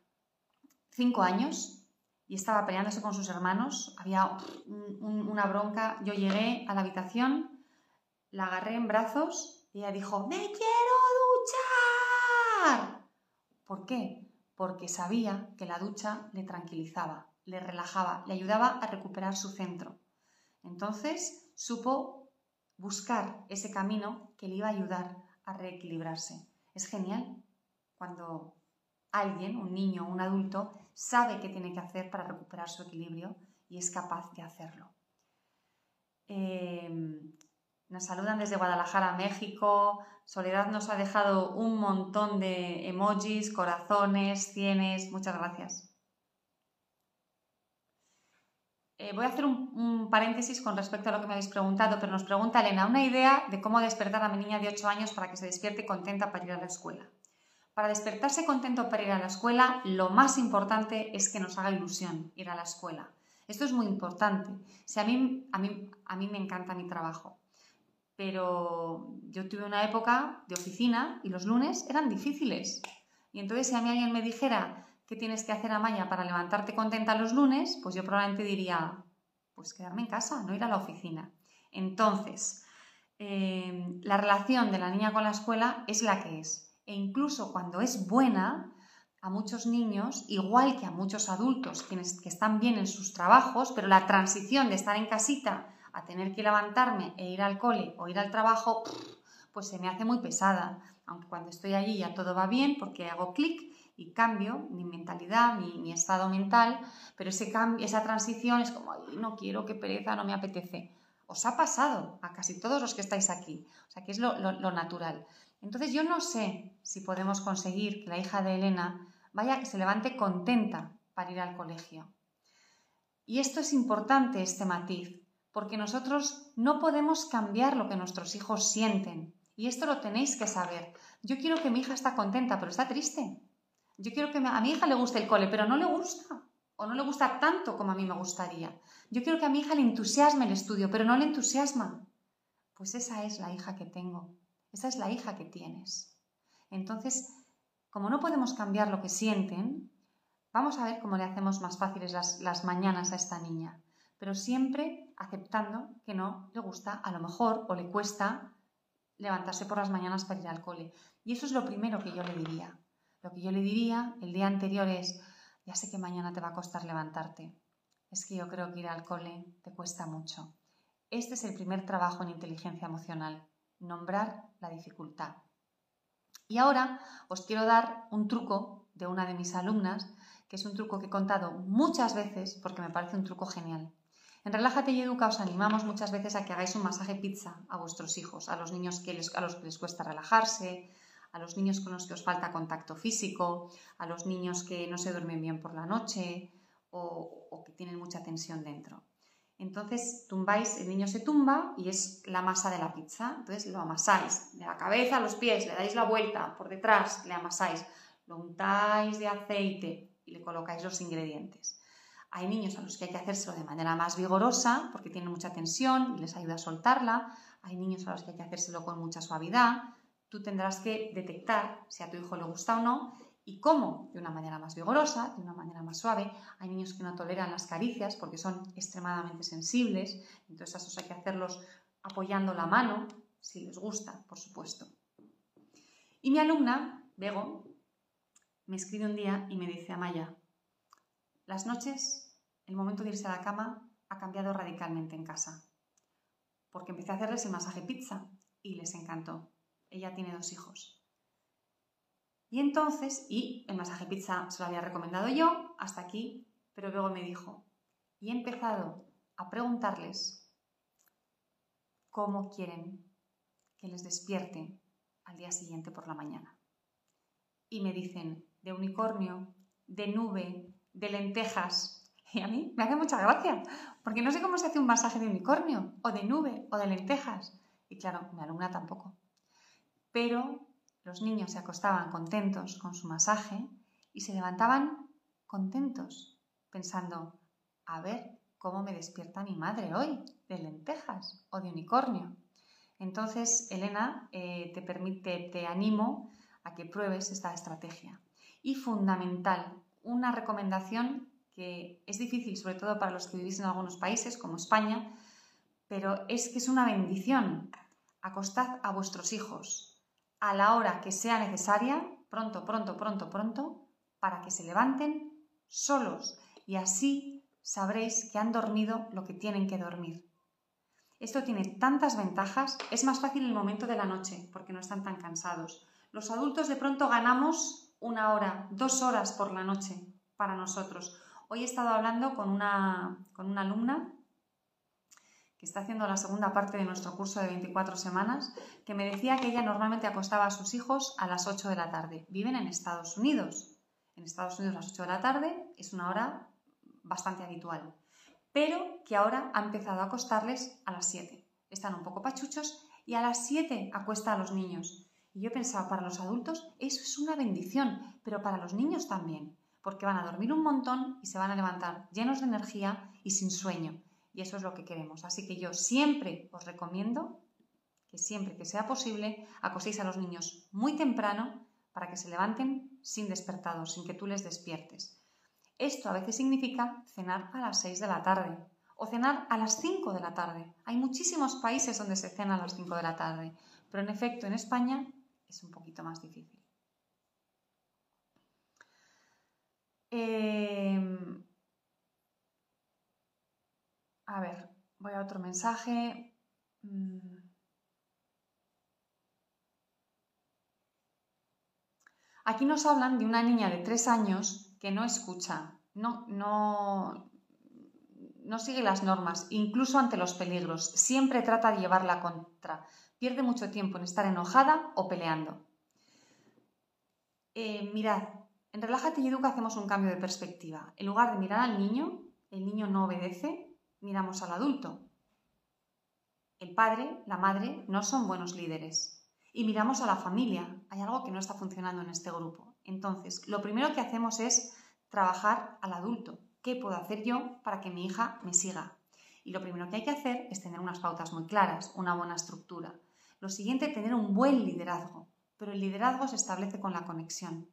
cinco años y estaba peleándose con sus hermanos. Había una bronca. Yo llegué a la habitación, la agarré en brazos y ella dijo, ¡Me quiero duchar! ¿Por qué? Porque sabía que la ducha le tranquilizaba, le relajaba, le ayudaba a recuperar su centro. Entonces supo buscar ese camino que le iba a ayudar a reequilibrarse. Es genial cuando alguien, un niño o un adulto, sabe qué tiene que hacer para recuperar su equilibrio y es capaz de hacerlo. Em, nos saludan desde Guadalajara, México. Soledad nos ha dejado un montón de emojis, corazones, cienes. Muchas gracias. Eh, voy a hacer un, paréntesis con respecto a lo que me habéis preguntado, pero nos pregunta Elena una idea de cómo despertar a mi niña de 8 años para que se despierte contenta para ir a la escuela. Para despertarse contento para ir a la escuela, lo más importante es que nos haga ilusión ir a la escuela. Esto es muy importante. Si a, mí, a, mí, a mí me encanta mi trabajo, pero yo tuve una época de oficina y los lunes eran difíciles. Y entonces si a mí alguien me dijera, ¿qué tienes que hacer, Amaya, para levantarte contenta los lunes? Pues yo probablemente diría, pues quedarme en casa, no ir a la oficina. Entonces, em, la relación de la niña con la escuela es la que es. E incluso cuando es buena, a muchos niños, igual que a muchos adultos quienes, que están bien en sus trabajos, pero la transición de estar en casita a tener que levantarme e ir al cole o ir al trabajo, pues se me hace muy pesada. Aunque cuando estoy allí ya todo va bien porque hago clic y cambio mi mentalidad, mi, estado mental, pero ese cambio, esa transición es como, no quiero, qué pereza, no me apetece. Os ha pasado a casi todos los que estáis aquí, o sea que es lo, lo natural. Entonces yo no sé si podemos conseguir que la hija de Elena vaya que se levante contenta para ir al colegio. Y esto es importante, este matiz, porque nosotros no podemos cambiar lo que nuestros hijos sienten. Y esto lo tenéis que saber. Yo quiero que mi hija está contenta, pero está triste. Yo quiero que a mi hija le guste el cole, pero no le gusta. O no le gusta tanto como a mí me gustaría. Yo quiero que a mi hija le entusiasme el estudio, pero no le entusiasma. Pues esa es la hija que tengo. Esa es la hija que tienes. Entonces, como no podemos cambiar lo que sienten, vamos a ver cómo le hacemos más fáciles las, las mañanas a esta niña. Pero siempre aceptando que no le gusta, a lo mejor, o le cuesta levantarse por las mañanas para ir al cole. Y eso es lo primero que yo le diría. Lo que yo le diría el día anterior es, ya sé que mañana te va a costar levantarte. Es que yo creo que ir al cole te cuesta mucho. Este es el primer trabajo en inteligencia emocional, nombrar la dificultad. Y ahora os quiero dar un truco de una de mis alumnas, que es un truco que he contado muchas veces porque me parece un truco genial. En Relájate y Educa os animamos muchas veces a que hagáis un masaje pizza a vuestros hijos, a los niños que a los que les cuesta relajarse, a los niños con los que os falta contacto físico, a los niños que no se duermen bien por la noche o, que tienen mucha tensión dentro. Entonces tumbáis, el niño se tumba y es la masa de la pizza. Entonces lo amasáis de la cabeza a los pies, le dais la vuelta por detrás, le amasáis, lo untáis de aceite y le colocáis los ingredientes. Hay niños a los que hay que hacérselo de manera más vigorosa porque tienen mucha tensión y les ayuda a soltarla. Hay niños a los que hay que hacérselo con mucha suavidad tú tendrás que detectar si a tu hijo le gusta o no y cómo, de una manera más vigorosa, de una manera más suave. Hay niños que no toleran las caricias porque son extremadamente sensibles, entonces esos hay que hacerlos apoyando la mano, si les gusta, por supuesto. Y mi alumna, Bego, me escribe un día y me dice, Amaya, las noches, el momento de irse a la cama ha cambiado radicalmente en casa, porque empecé a hacerles el masaje pizza y les encantó. Ella tiene dos hijos. Y entonces, y el masaje pizza se lo había recomendado yo, hasta aquí, pero luego me dijo, y he empezado a preguntarles cómo quieren que les despierte al día siguiente por la mañana. y me dicen de unicornio, de nube, de lentejas. Y a mí me hace mucha gracia, porque no sé cómo se hace un masaje de unicornio, o de nube, o de lentejas. Y claro, mi alumna tampoco. Pero los niños se acostaban contentos con su masaje y se levantaban contentos, pensando, a ver cómo me despierta mi madre hoy, de lentejas o de unicornio. Entonces, Elena, eh, te permite, te animo a que pruebes esta estrategia. Y fundamental, una recomendación que es difícil, sobre todo para los que vivís en algunos países, como España, pero es que es una bendición. Acostad a vuestros hijos a la hora que sea necesaria, pronto, pronto, pronto, pronto, para que se levanten solos y así sabréis que han dormido lo que tienen que dormir. Esto tiene tantas ventajas, es más fácil el momento de la noche porque no están tan cansados. Los adultos de pronto ganamos una hora, dos horas por la noche para nosotros. Hoy he estado hablando con una, con una alumna que está haciendo la segunda parte de nuestro curso de 24 semanas, que me decía que ella normalmente acostaba a sus hijos a las 8 de la tarde. Viven en Estados Unidos. En Estados Unidos a las 8 de la tarde es una hora bastante habitual, pero que ahora ha empezado a acostarles a las 7. Están un poco pachuchos y a las 7 acuesta a los niños. Y yo pensaba, para los adultos eso es una bendición, pero para los niños también, porque van a dormir un montón y se van a levantar llenos de energía y sin sueño. Y eso es lo que queremos. Así que yo siempre os recomiendo que siempre que sea posible acostéis a los niños muy temprano para que se levanten sin despertados, sin que tú les despiertes. Esto a veces significa cenar a las 6 de la tarde o cenar a las 5 de la tarde. Hay muchísimos países donde se cena a las 5 de la tarde, pero en efecto en España es un poquito más difícil. Em, a ver, voy a otro mensaje. Mm. Aquí nos hablan de una niña de tres años que no escucha, no, no, no sigue las normas, incluso ante los peligros. Siempre trata de llevarla contra pierde mucho tiempo en estar enojada o peleando. Eh, mirad, en Relájate y Educa hacemos un cambio de perspectiva. En lugar de mirar al niño, el niño no obedece, miramos al adulto. El padre, la madre no son buenos líderes. Y miramos a la familia. Hay algo que no está funcionando en este grupo. Entonces, lo primero que hacemos es trabajar al adulto. ¿Qué puedo hacer yo para que mi hija me siga? Y lo primero que hay que hacer es tener unas pautas muy claras, una buena estructura. Lo siguiente, tener un buen liderazgo, pero el liderazgo se establece con la conexión.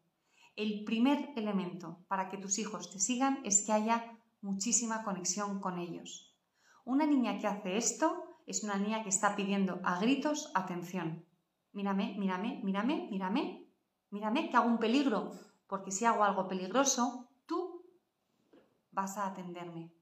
El primer elemento para que tus hijos te sigan es que haya muchísima conexión con ellos. Una niña que hace esto es una niña que está pidiendo a gritos atención. Mírame, mírame, mírame, mírame, mírame que hago un peligro, porque si hago algo peligroso, tú vas a atenderme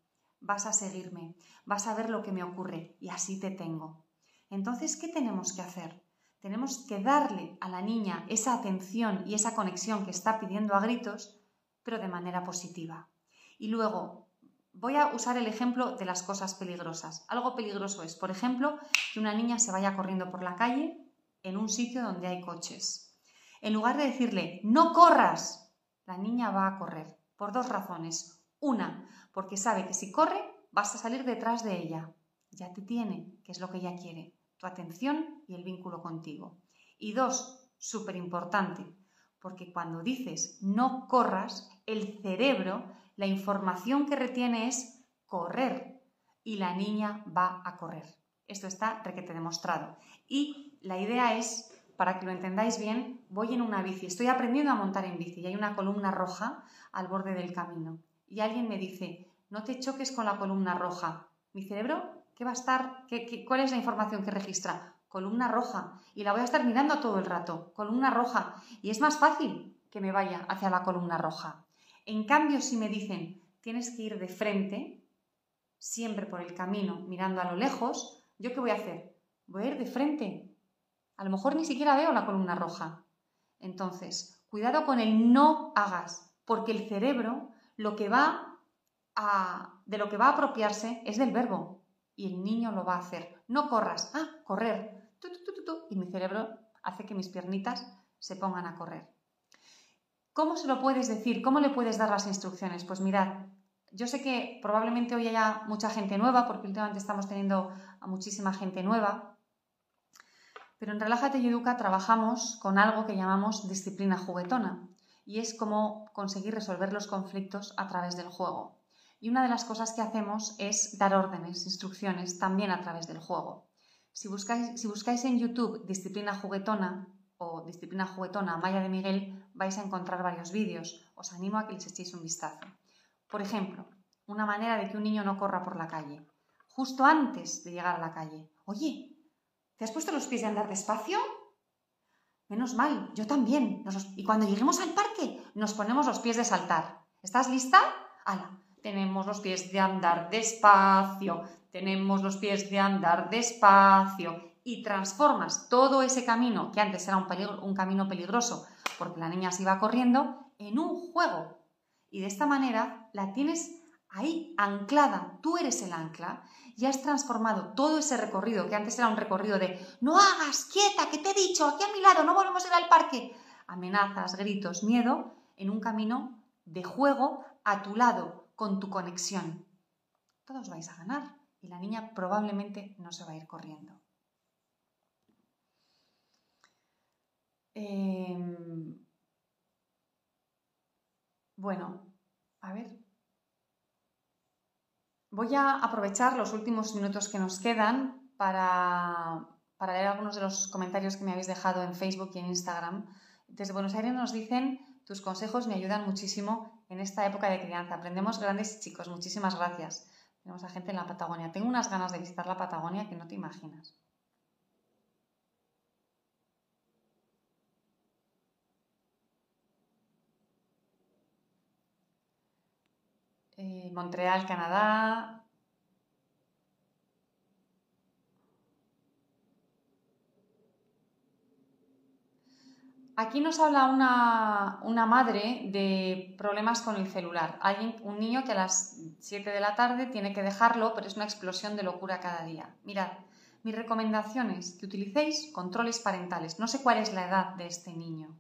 vas a seguirme, vas a ver lo que me ocurre y así te tengo. Entonces, ¿qué tenemos que hacer? Tenemos que darle a la niña esa atención y esa conexión que está pidiendo a gritos, pero de manera positiva. Y luego, voy a usar el ejemplo de las cosas peligrosas. Algo peligroso es, por ejemplo, que una niña se vaya corriendo por la calle en un sitio donde hay coches. En lugar de decirle, no corras, la niña va a correr por dos razones. Una, porque sabe que si corre vas a salir detrás de ella. Ya te tiene, que es lo que ella quiere, tu atención y el vínculo contigo. Y dos, súper importante, porque cuando dices no corras, el cerebro, la información que retiene es correr y la niña va a correr. Esto está requete demostrado. Y la idea es, para que lo entendáis bien, voy en una bici, estoy aprendiendo a montar en bici y hay una columna roja al borde del camino y alguien me dice, no te choques con la columna roja, mi cerebro, ¿qué va a estar? ¿Qué, cuál es la información que registra? Columna roja. Y la voy a estar mirando todo el rato, columna roja. Y es más fácil que me vaya hacia la columna roja. En cambio, si me dicen, tienes que ir de frente, siempre por el camino, mirando a lo lejos, ¿yo qué voy a hacer? Voy a ir de frente. A lo mejor ni siquiera veo la columna roja. Entonces, cuidado con el no hagas, porque el cerebro lo que va a, de lo que va a apropiarse es del verbo y el niño lo va a hacer. No corras, ah, correr. y mi cerebro hace que mis piernitas se pongan a correr. ¿Cómo se lo puedes decir? ¿Cómo le puedes dar las instrucciones? Pues mirad, yo sé que probablemente hoy haya mucha gente nueva, porque últimamente estamos teniendo a muchísima gente nueva, pero en Relájate y Educa trabajamos con algo que llamamos disciplina juguetona y es cómo conseguir resolver los conflictos a través del juego. Y una de las cosas que hacemos es dar órdenes, instrucciones también a través del juego. Si buscáis, si buscáis en YouTube disciplina juguetona o disciplina juguetona Maya de Miguel, vais a encontrar varios vídeos. Os animo a que les echéis un vistazo. Por ejemplo, una manera de que un niño no corra por la calle. Justo antes de llegar a la calle. Oye, ¿te has puesto los pies de andar despacio? Menos mal, yo también. Y cuando lleguemos al parque, nos ponemos los pies de saltar. ¿Estás lista? ¡Hala! Tenemos los pies de andar despacio, tenemos los pies de andar despacio. Y transformas todo ese camino, que antes era un, un camino peligroso, porque la niña se iba corriendo, en un juego. Y de esta manera la tienes ahí anclada, tú eres el ancla y has transformado todo ese recorrido que antes era un recorrido de no hagas, quieta, que te he dicho, aquí a mi lado, no volvemos a ir al parque, amenazas, gritos, miedo, en un camino de juego a tu lado, con tu conexión. Todos vais a ganar y la niña probablemente no se va a ir corriendo. Eh, bueno, a ver. Voy a aprovechar los últimos minutos que nos quedan para, leer algunos de los comentarios que me habéis dejado en Facebook y en Instagram. Desde Buenos Aires nos dicen, tus consejos me ayudan muchísimo en esta época de crianza. Aprendemos grandes chicos, muchísimas gracias. Tenemos a gente en la Patagonia. Tengo unas ganas de visitar la Patagonia que no te imaginas. Eh, Montreal, Canadá. Aquí nos habla una, madre de problemas con el celular. Hay un niño que a las 7 de la tarde tiene que dejarlo, pero es una explosión de locura cada día. Mirad, mi recomendación es que utilicéis controles parentales. No sé cuál es la edad de este niño.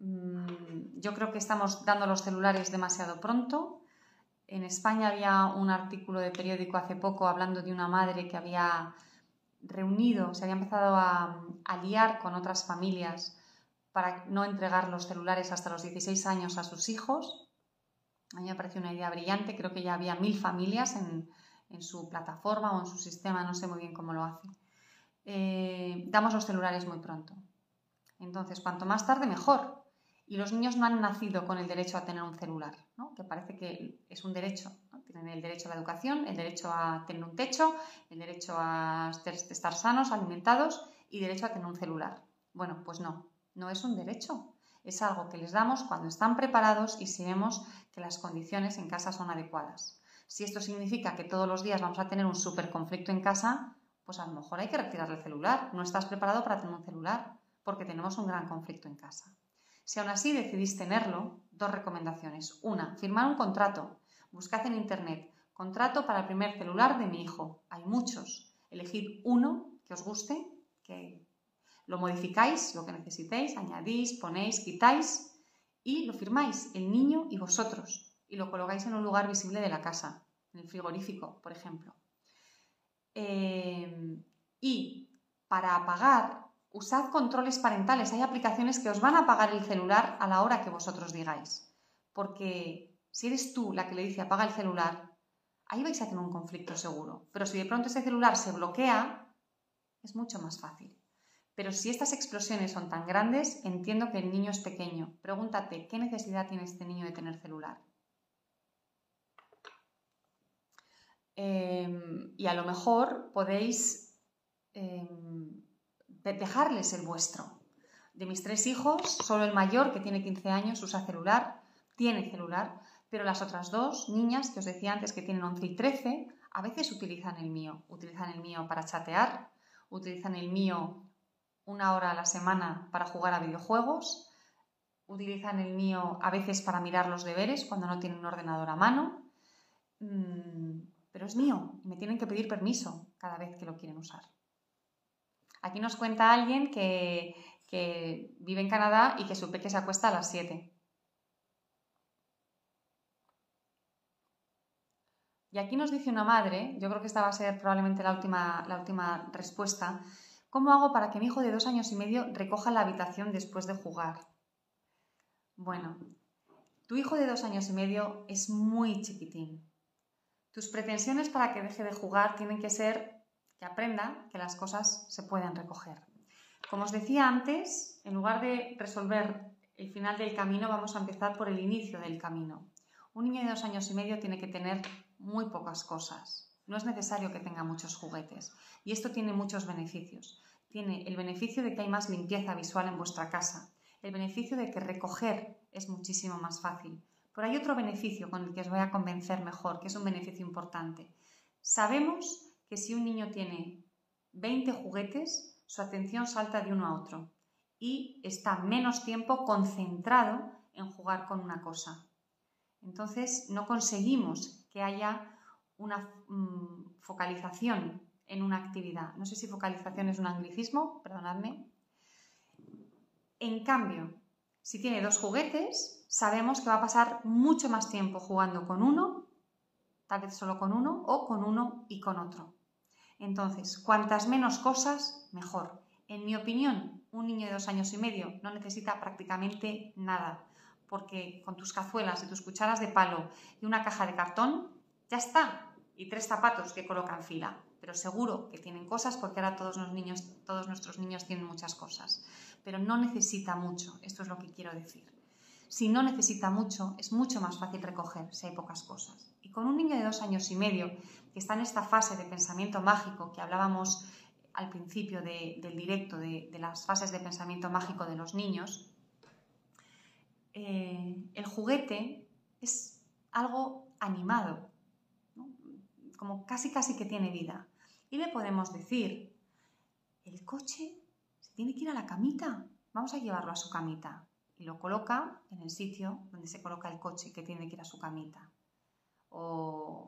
Mm, yo creo que estamos dando los celulares demasiado pronto. En España había un artículo de periódico hace poco hablando de una madre que había reunido, se había empezado a, liar con otras familias para no entregar los celulares hasta los 16 años a sus hijos. A mí me pareció una idea brillante, creo que ya había mil familias en, su plataforma o en su sistema, no sé muy bien cómo lo hace. Eh, damos los celulares muy pronto. Entonces, cuanto más tarde, mejor, y los niños no han nacido con el derecho a tener un celular, ¿no? que parece que es un derecho. Tienen el derecho a la educación, el derecho a tener un techo, el derecho a estar sanos, alimentados y derecho a tener un celular. Bueno, pues no, no es un derecho. Es algo que les damos cuando están preparados y si vemos que las condiciones en casa son adecuadas. Si esto significa que todos los días vamos a tener un súper conflicto en casa, pues a lo mejor hay que retirar el celular. No estás preparado para tener un celular porque tenemos un gran conflicto en casa. Si aún así decidís tenerlo, dos recomendaciones. Una, firmar un contrato. Buscad en Internet contrato para el primer celular de mi hijo. Hay muchos. Elegid uno que os guste, que lo modificáis, lo que necesitéis, añadís, ponéis, quitáis y lo firmáis, el niño y vosotros. Y lo colocáis en un lugar visible de la casa, en el frigorífico, por ejemplo. Eh, y para apagar usad controles parentales. Hay aplicaciones que os van a apagar el celular a la hora que vosotros digáis. Porque si eres tú la que le dice apaga el celular, ahí vais a tener un conflicto seguro. Pero si de pronto ese celular se bloquea, es mucho más fácil. Pero si estas explosiones son tan grandes, entiendo que el niño es pequeño. Pregúntate, ¿qué necesidad tiene este niño de tener celular? Em, y a lo mejor podéis em, dejarles el vuestro. De mis tres hijos, solo el mayor, que tiene 15 años, usa celular, tiene celular, pero las otras dos niñas, que os decía antes que tienen 11 y 13, a veces utilizan el mío. Utilizan el mío para chatear, utilizan el mío una hora a la semana para jugar a videojuegos, utilizan el mío a veces para mirar los deberes cuando no tienen un ordenador a mano, mm, pero es mío y me tienen que pedir permiso cada vez que lo quieren usar. Aquí nos cuenta alguien que, que vive en Canadá y que su que se acuesta a las 7. Y aquí nos dice una madre, yo creo que esta va a ser probablemente la última, la última respuesta, ¿cómo hago para que mi hijo de dos años y medio recoja la habitación después de jugar? Bueno, tu hijo de dos años y medio es muy chiquitín. Tus pretensiones para que deje de jugar tienen que ser que aprenda que las cosas se pueden recoger. Como os decía antes, en lugar de resolver el final del camino, vamos a empezar por el inicio del camino. Un niño de dos años y medio tiene que tener muy pocas cosas. No es necesario que tenga muchos juguetes. Y esto tiene muchos beneficios. Tiene el beneficio de que hay más limpieza visual en vuestra casa. El beneficio de que recoger es muchísimo más fácil. Pero hay otro beneficio con el que os voy a convencer mejor, que es un beneficio importante. Sabemos que si un niño tiene 20 juguetes, su atención salta de uno a otro y está menos tiempo concentrado en jugar con una cosa. Entonces no conseguimos que haya una mm, focalización en una actividad. No sé si focalización es un anglicismo, perdonadme. En cambio, si tiene dos juguetes, sabemos que va a pasar mucho más tiempo jugando con uno, tal vez solo con uno, o con uno y con otro. Entonces, cuantas menos cosas, mejor. En mi opinión, un niño de dos años y medio no necesita prácticamente nada, porque con tus cazuelas y tus cucharas de palo y una caja de cartón, ya está. Y tres zapatos que colocan fila. Pero seguro que tienen cosas porque ahora todos, nuestros niños tienen muchas cosas. Pero no necesita mucho, esto es lo que quiero decir. Si no necesita mucho, es mucho más fácil recoger si hay pocas cosas. Y con un niño de dos años y medio, que está en esta fase de pensamiento mágico que hablábamos al principio del directo, de, las fases de pensamiento mágico de los niños, eh, el juguete es algo animado, como casi casi que tiene vida. Y le podemos decir, el coche se tiene que ir a la camita, vamos a llevarlo a su camita. Y lo coloca en el sitio donde se coloca el coche que tiene que ir a su camita. O,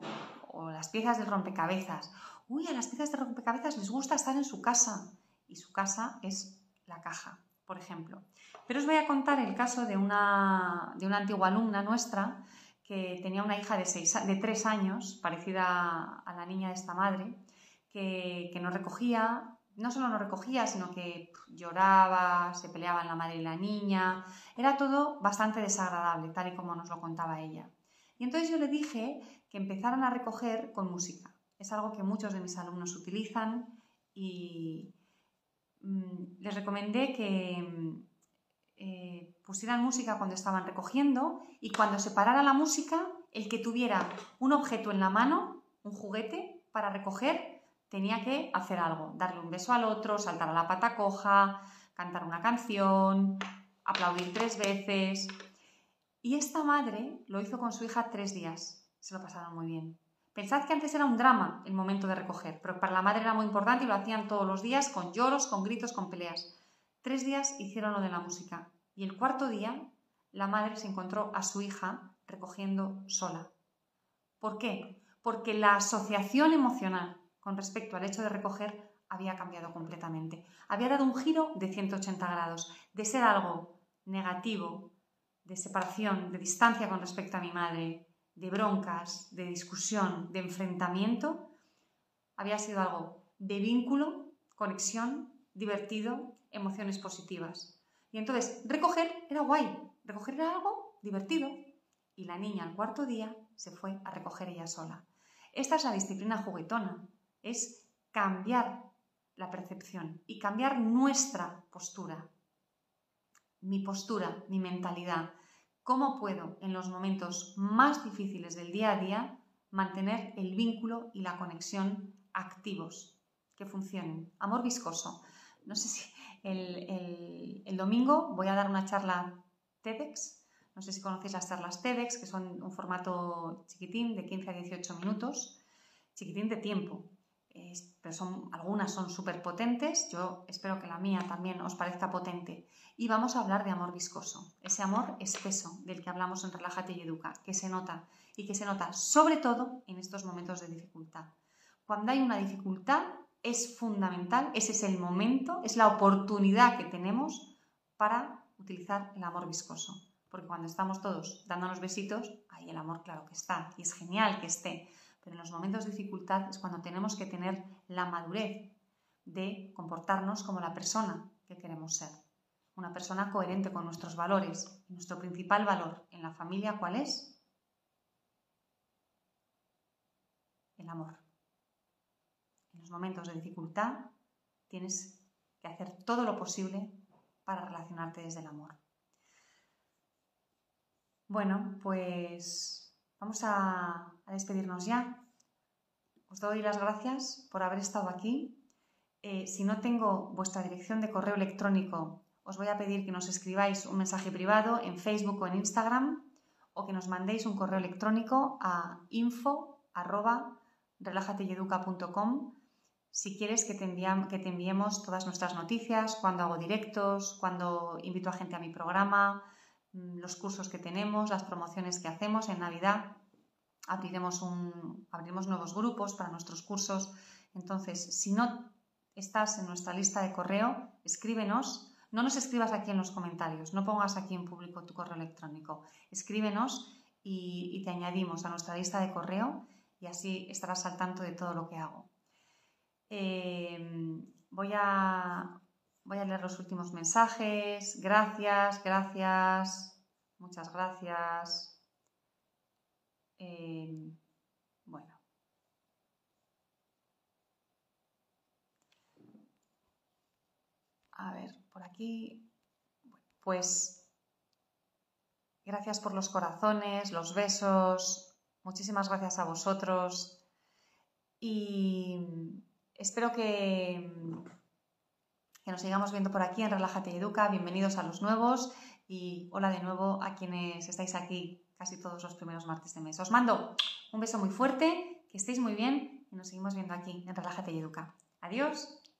las piezas del rompecabezas. Uy, a las piezas de rompecabezas les gusta estar en su casa. Y su casa es la caja, por ejemplo. Pero os voy a contar el caso de una, de una antigua alumna nuestra que tenía una hija de, seis, de tres años, parecida a la niña de esta madre, que, que no recogía, no solo no recogía, sino que lloraba, se peleaban la madre y la niña, era todo bastante desagradable, tal y como nos lo contaba ella. Y entonces yo le dije que empezaran a recoger con música. Es algo que muchos de mis alumnos utilizan y mm, les recomendé que, mm, eh, pusieran música cuando estaban recogiendo y cuando se parara la música, el que tuviera un objeto en la mano, un juguete, para recoger, tenía que hacer algo, darle un beso al otro, saltar a la pata coja, cantar una canción, aplaudir tres veces. Y esta madre lo hizo con su hija tres días. Se lo pasaron muy bien. Pensad que antes era un drama el momento de recoger, pero para la madre era muy importante y lo hacían todos los días con lloros, con gritos, con peleas. Tres días hicieron lo de la música y el cuarto día la madre se encontró a su hija recogiendo sola. ¿Por qué? Porque la asociación emocional con respecto al hecho de recoger había cambiado completamente. Había dado un giro de 180 grados, de ser algo negativo, de separación, de distancia con respecto a mi madre, de broncas, de discusión, de enfrentamiento, había sido algo de vínculo, conexión, divertido, emociones positivas. Y entonces, recoger era guay, recoger era algo divertido. Y la niña al cuarto día se fue a recoger ella sola. Esta es la disciplina juguetona, es cambiar la percepción y cambiar nuestra postura, mi postura, mi mentalidad. ¿Cómo puedo en los momentos más difíciles del día a día mantener el vínculo y la conexión activos, que funcionen? Amor viscoso. No sé si el, domingo voy a dar una charla TEDx. No sé si conocéis las charlas TEDx, que son un formato chiquitín de 15 a 18 minutos, chiquitín de tiempo. pero son, algunas son súper potentes, yo espero que la mía también os parezca potente. Y vamos a hablar de amor viscoso, ese amor espeso del que hablamos en Relájate y Educa, que se nota y que se nota sobre todo en estos momentos de dificultad. Cuando hay una dificultad, es fundamental, ese es el momento, es la oportunidad que tenemos para utilizar el amor viscoso. Porque cuando estamos todos dándonos besitos, ahí el amor claro que está y es genial que esté. pero en los momentos de dificultad es cuando tenemos que tener la madurez de comportarnos como la persona que queremos ser. Una persona coherente con nuestros valores. Nuestro principal valor en la familia, ¿cuál es? El amor. Momentos de dificultad tienes que hacer todo lo posible para relacionarte desde el amor. Bueno, pues vamos a, despedirnos ya. Os doy las gracias por haber estado aquí. Eh, si no tengo vuestra dirección de correo electrónico, os voy a pedir que nos escribáis un mensaje privado en Facebook o en Instagram o que nos mandéis un correo electrónico a info.relajateyeduca.com si quieres que te, que te enviemos todas nuestras noticias, cuando hago directos, cuando invito a gente a mi programa, mm, los cursos que tenemos, las promociones que hacemos en Navidad. Abriremos, nuevos grupos para nuestros cursos. Entonces, si no estás en nuestra lista de correo, escríbenos. No nos escribas aquí en los comentarios, no pongas aquí en público tu correo electrónico. Escríbenos y te añadimos a nuestra lista de correo y así estarás al tanto de todo lo que hago. Em, voy, a, voy a leer los últimos mensajes. Gracias, gracias, muchas gracias. Em, bueno. A ver, por aquí. pues gracias por los corazones, los besos. Muchísimas gracias a vosotros. Y espero que, que nos sigamos viendo por aquí en Relájate y Educa. Bienvenidos a los nuevos y hola de nuevo a quienes estáis aquí casi todos los primeros martes de mes. Os mando un beso muy fuerte, que estéis muy bien y nos seguimos viendo aquí en Relájate y Educa. Adiós.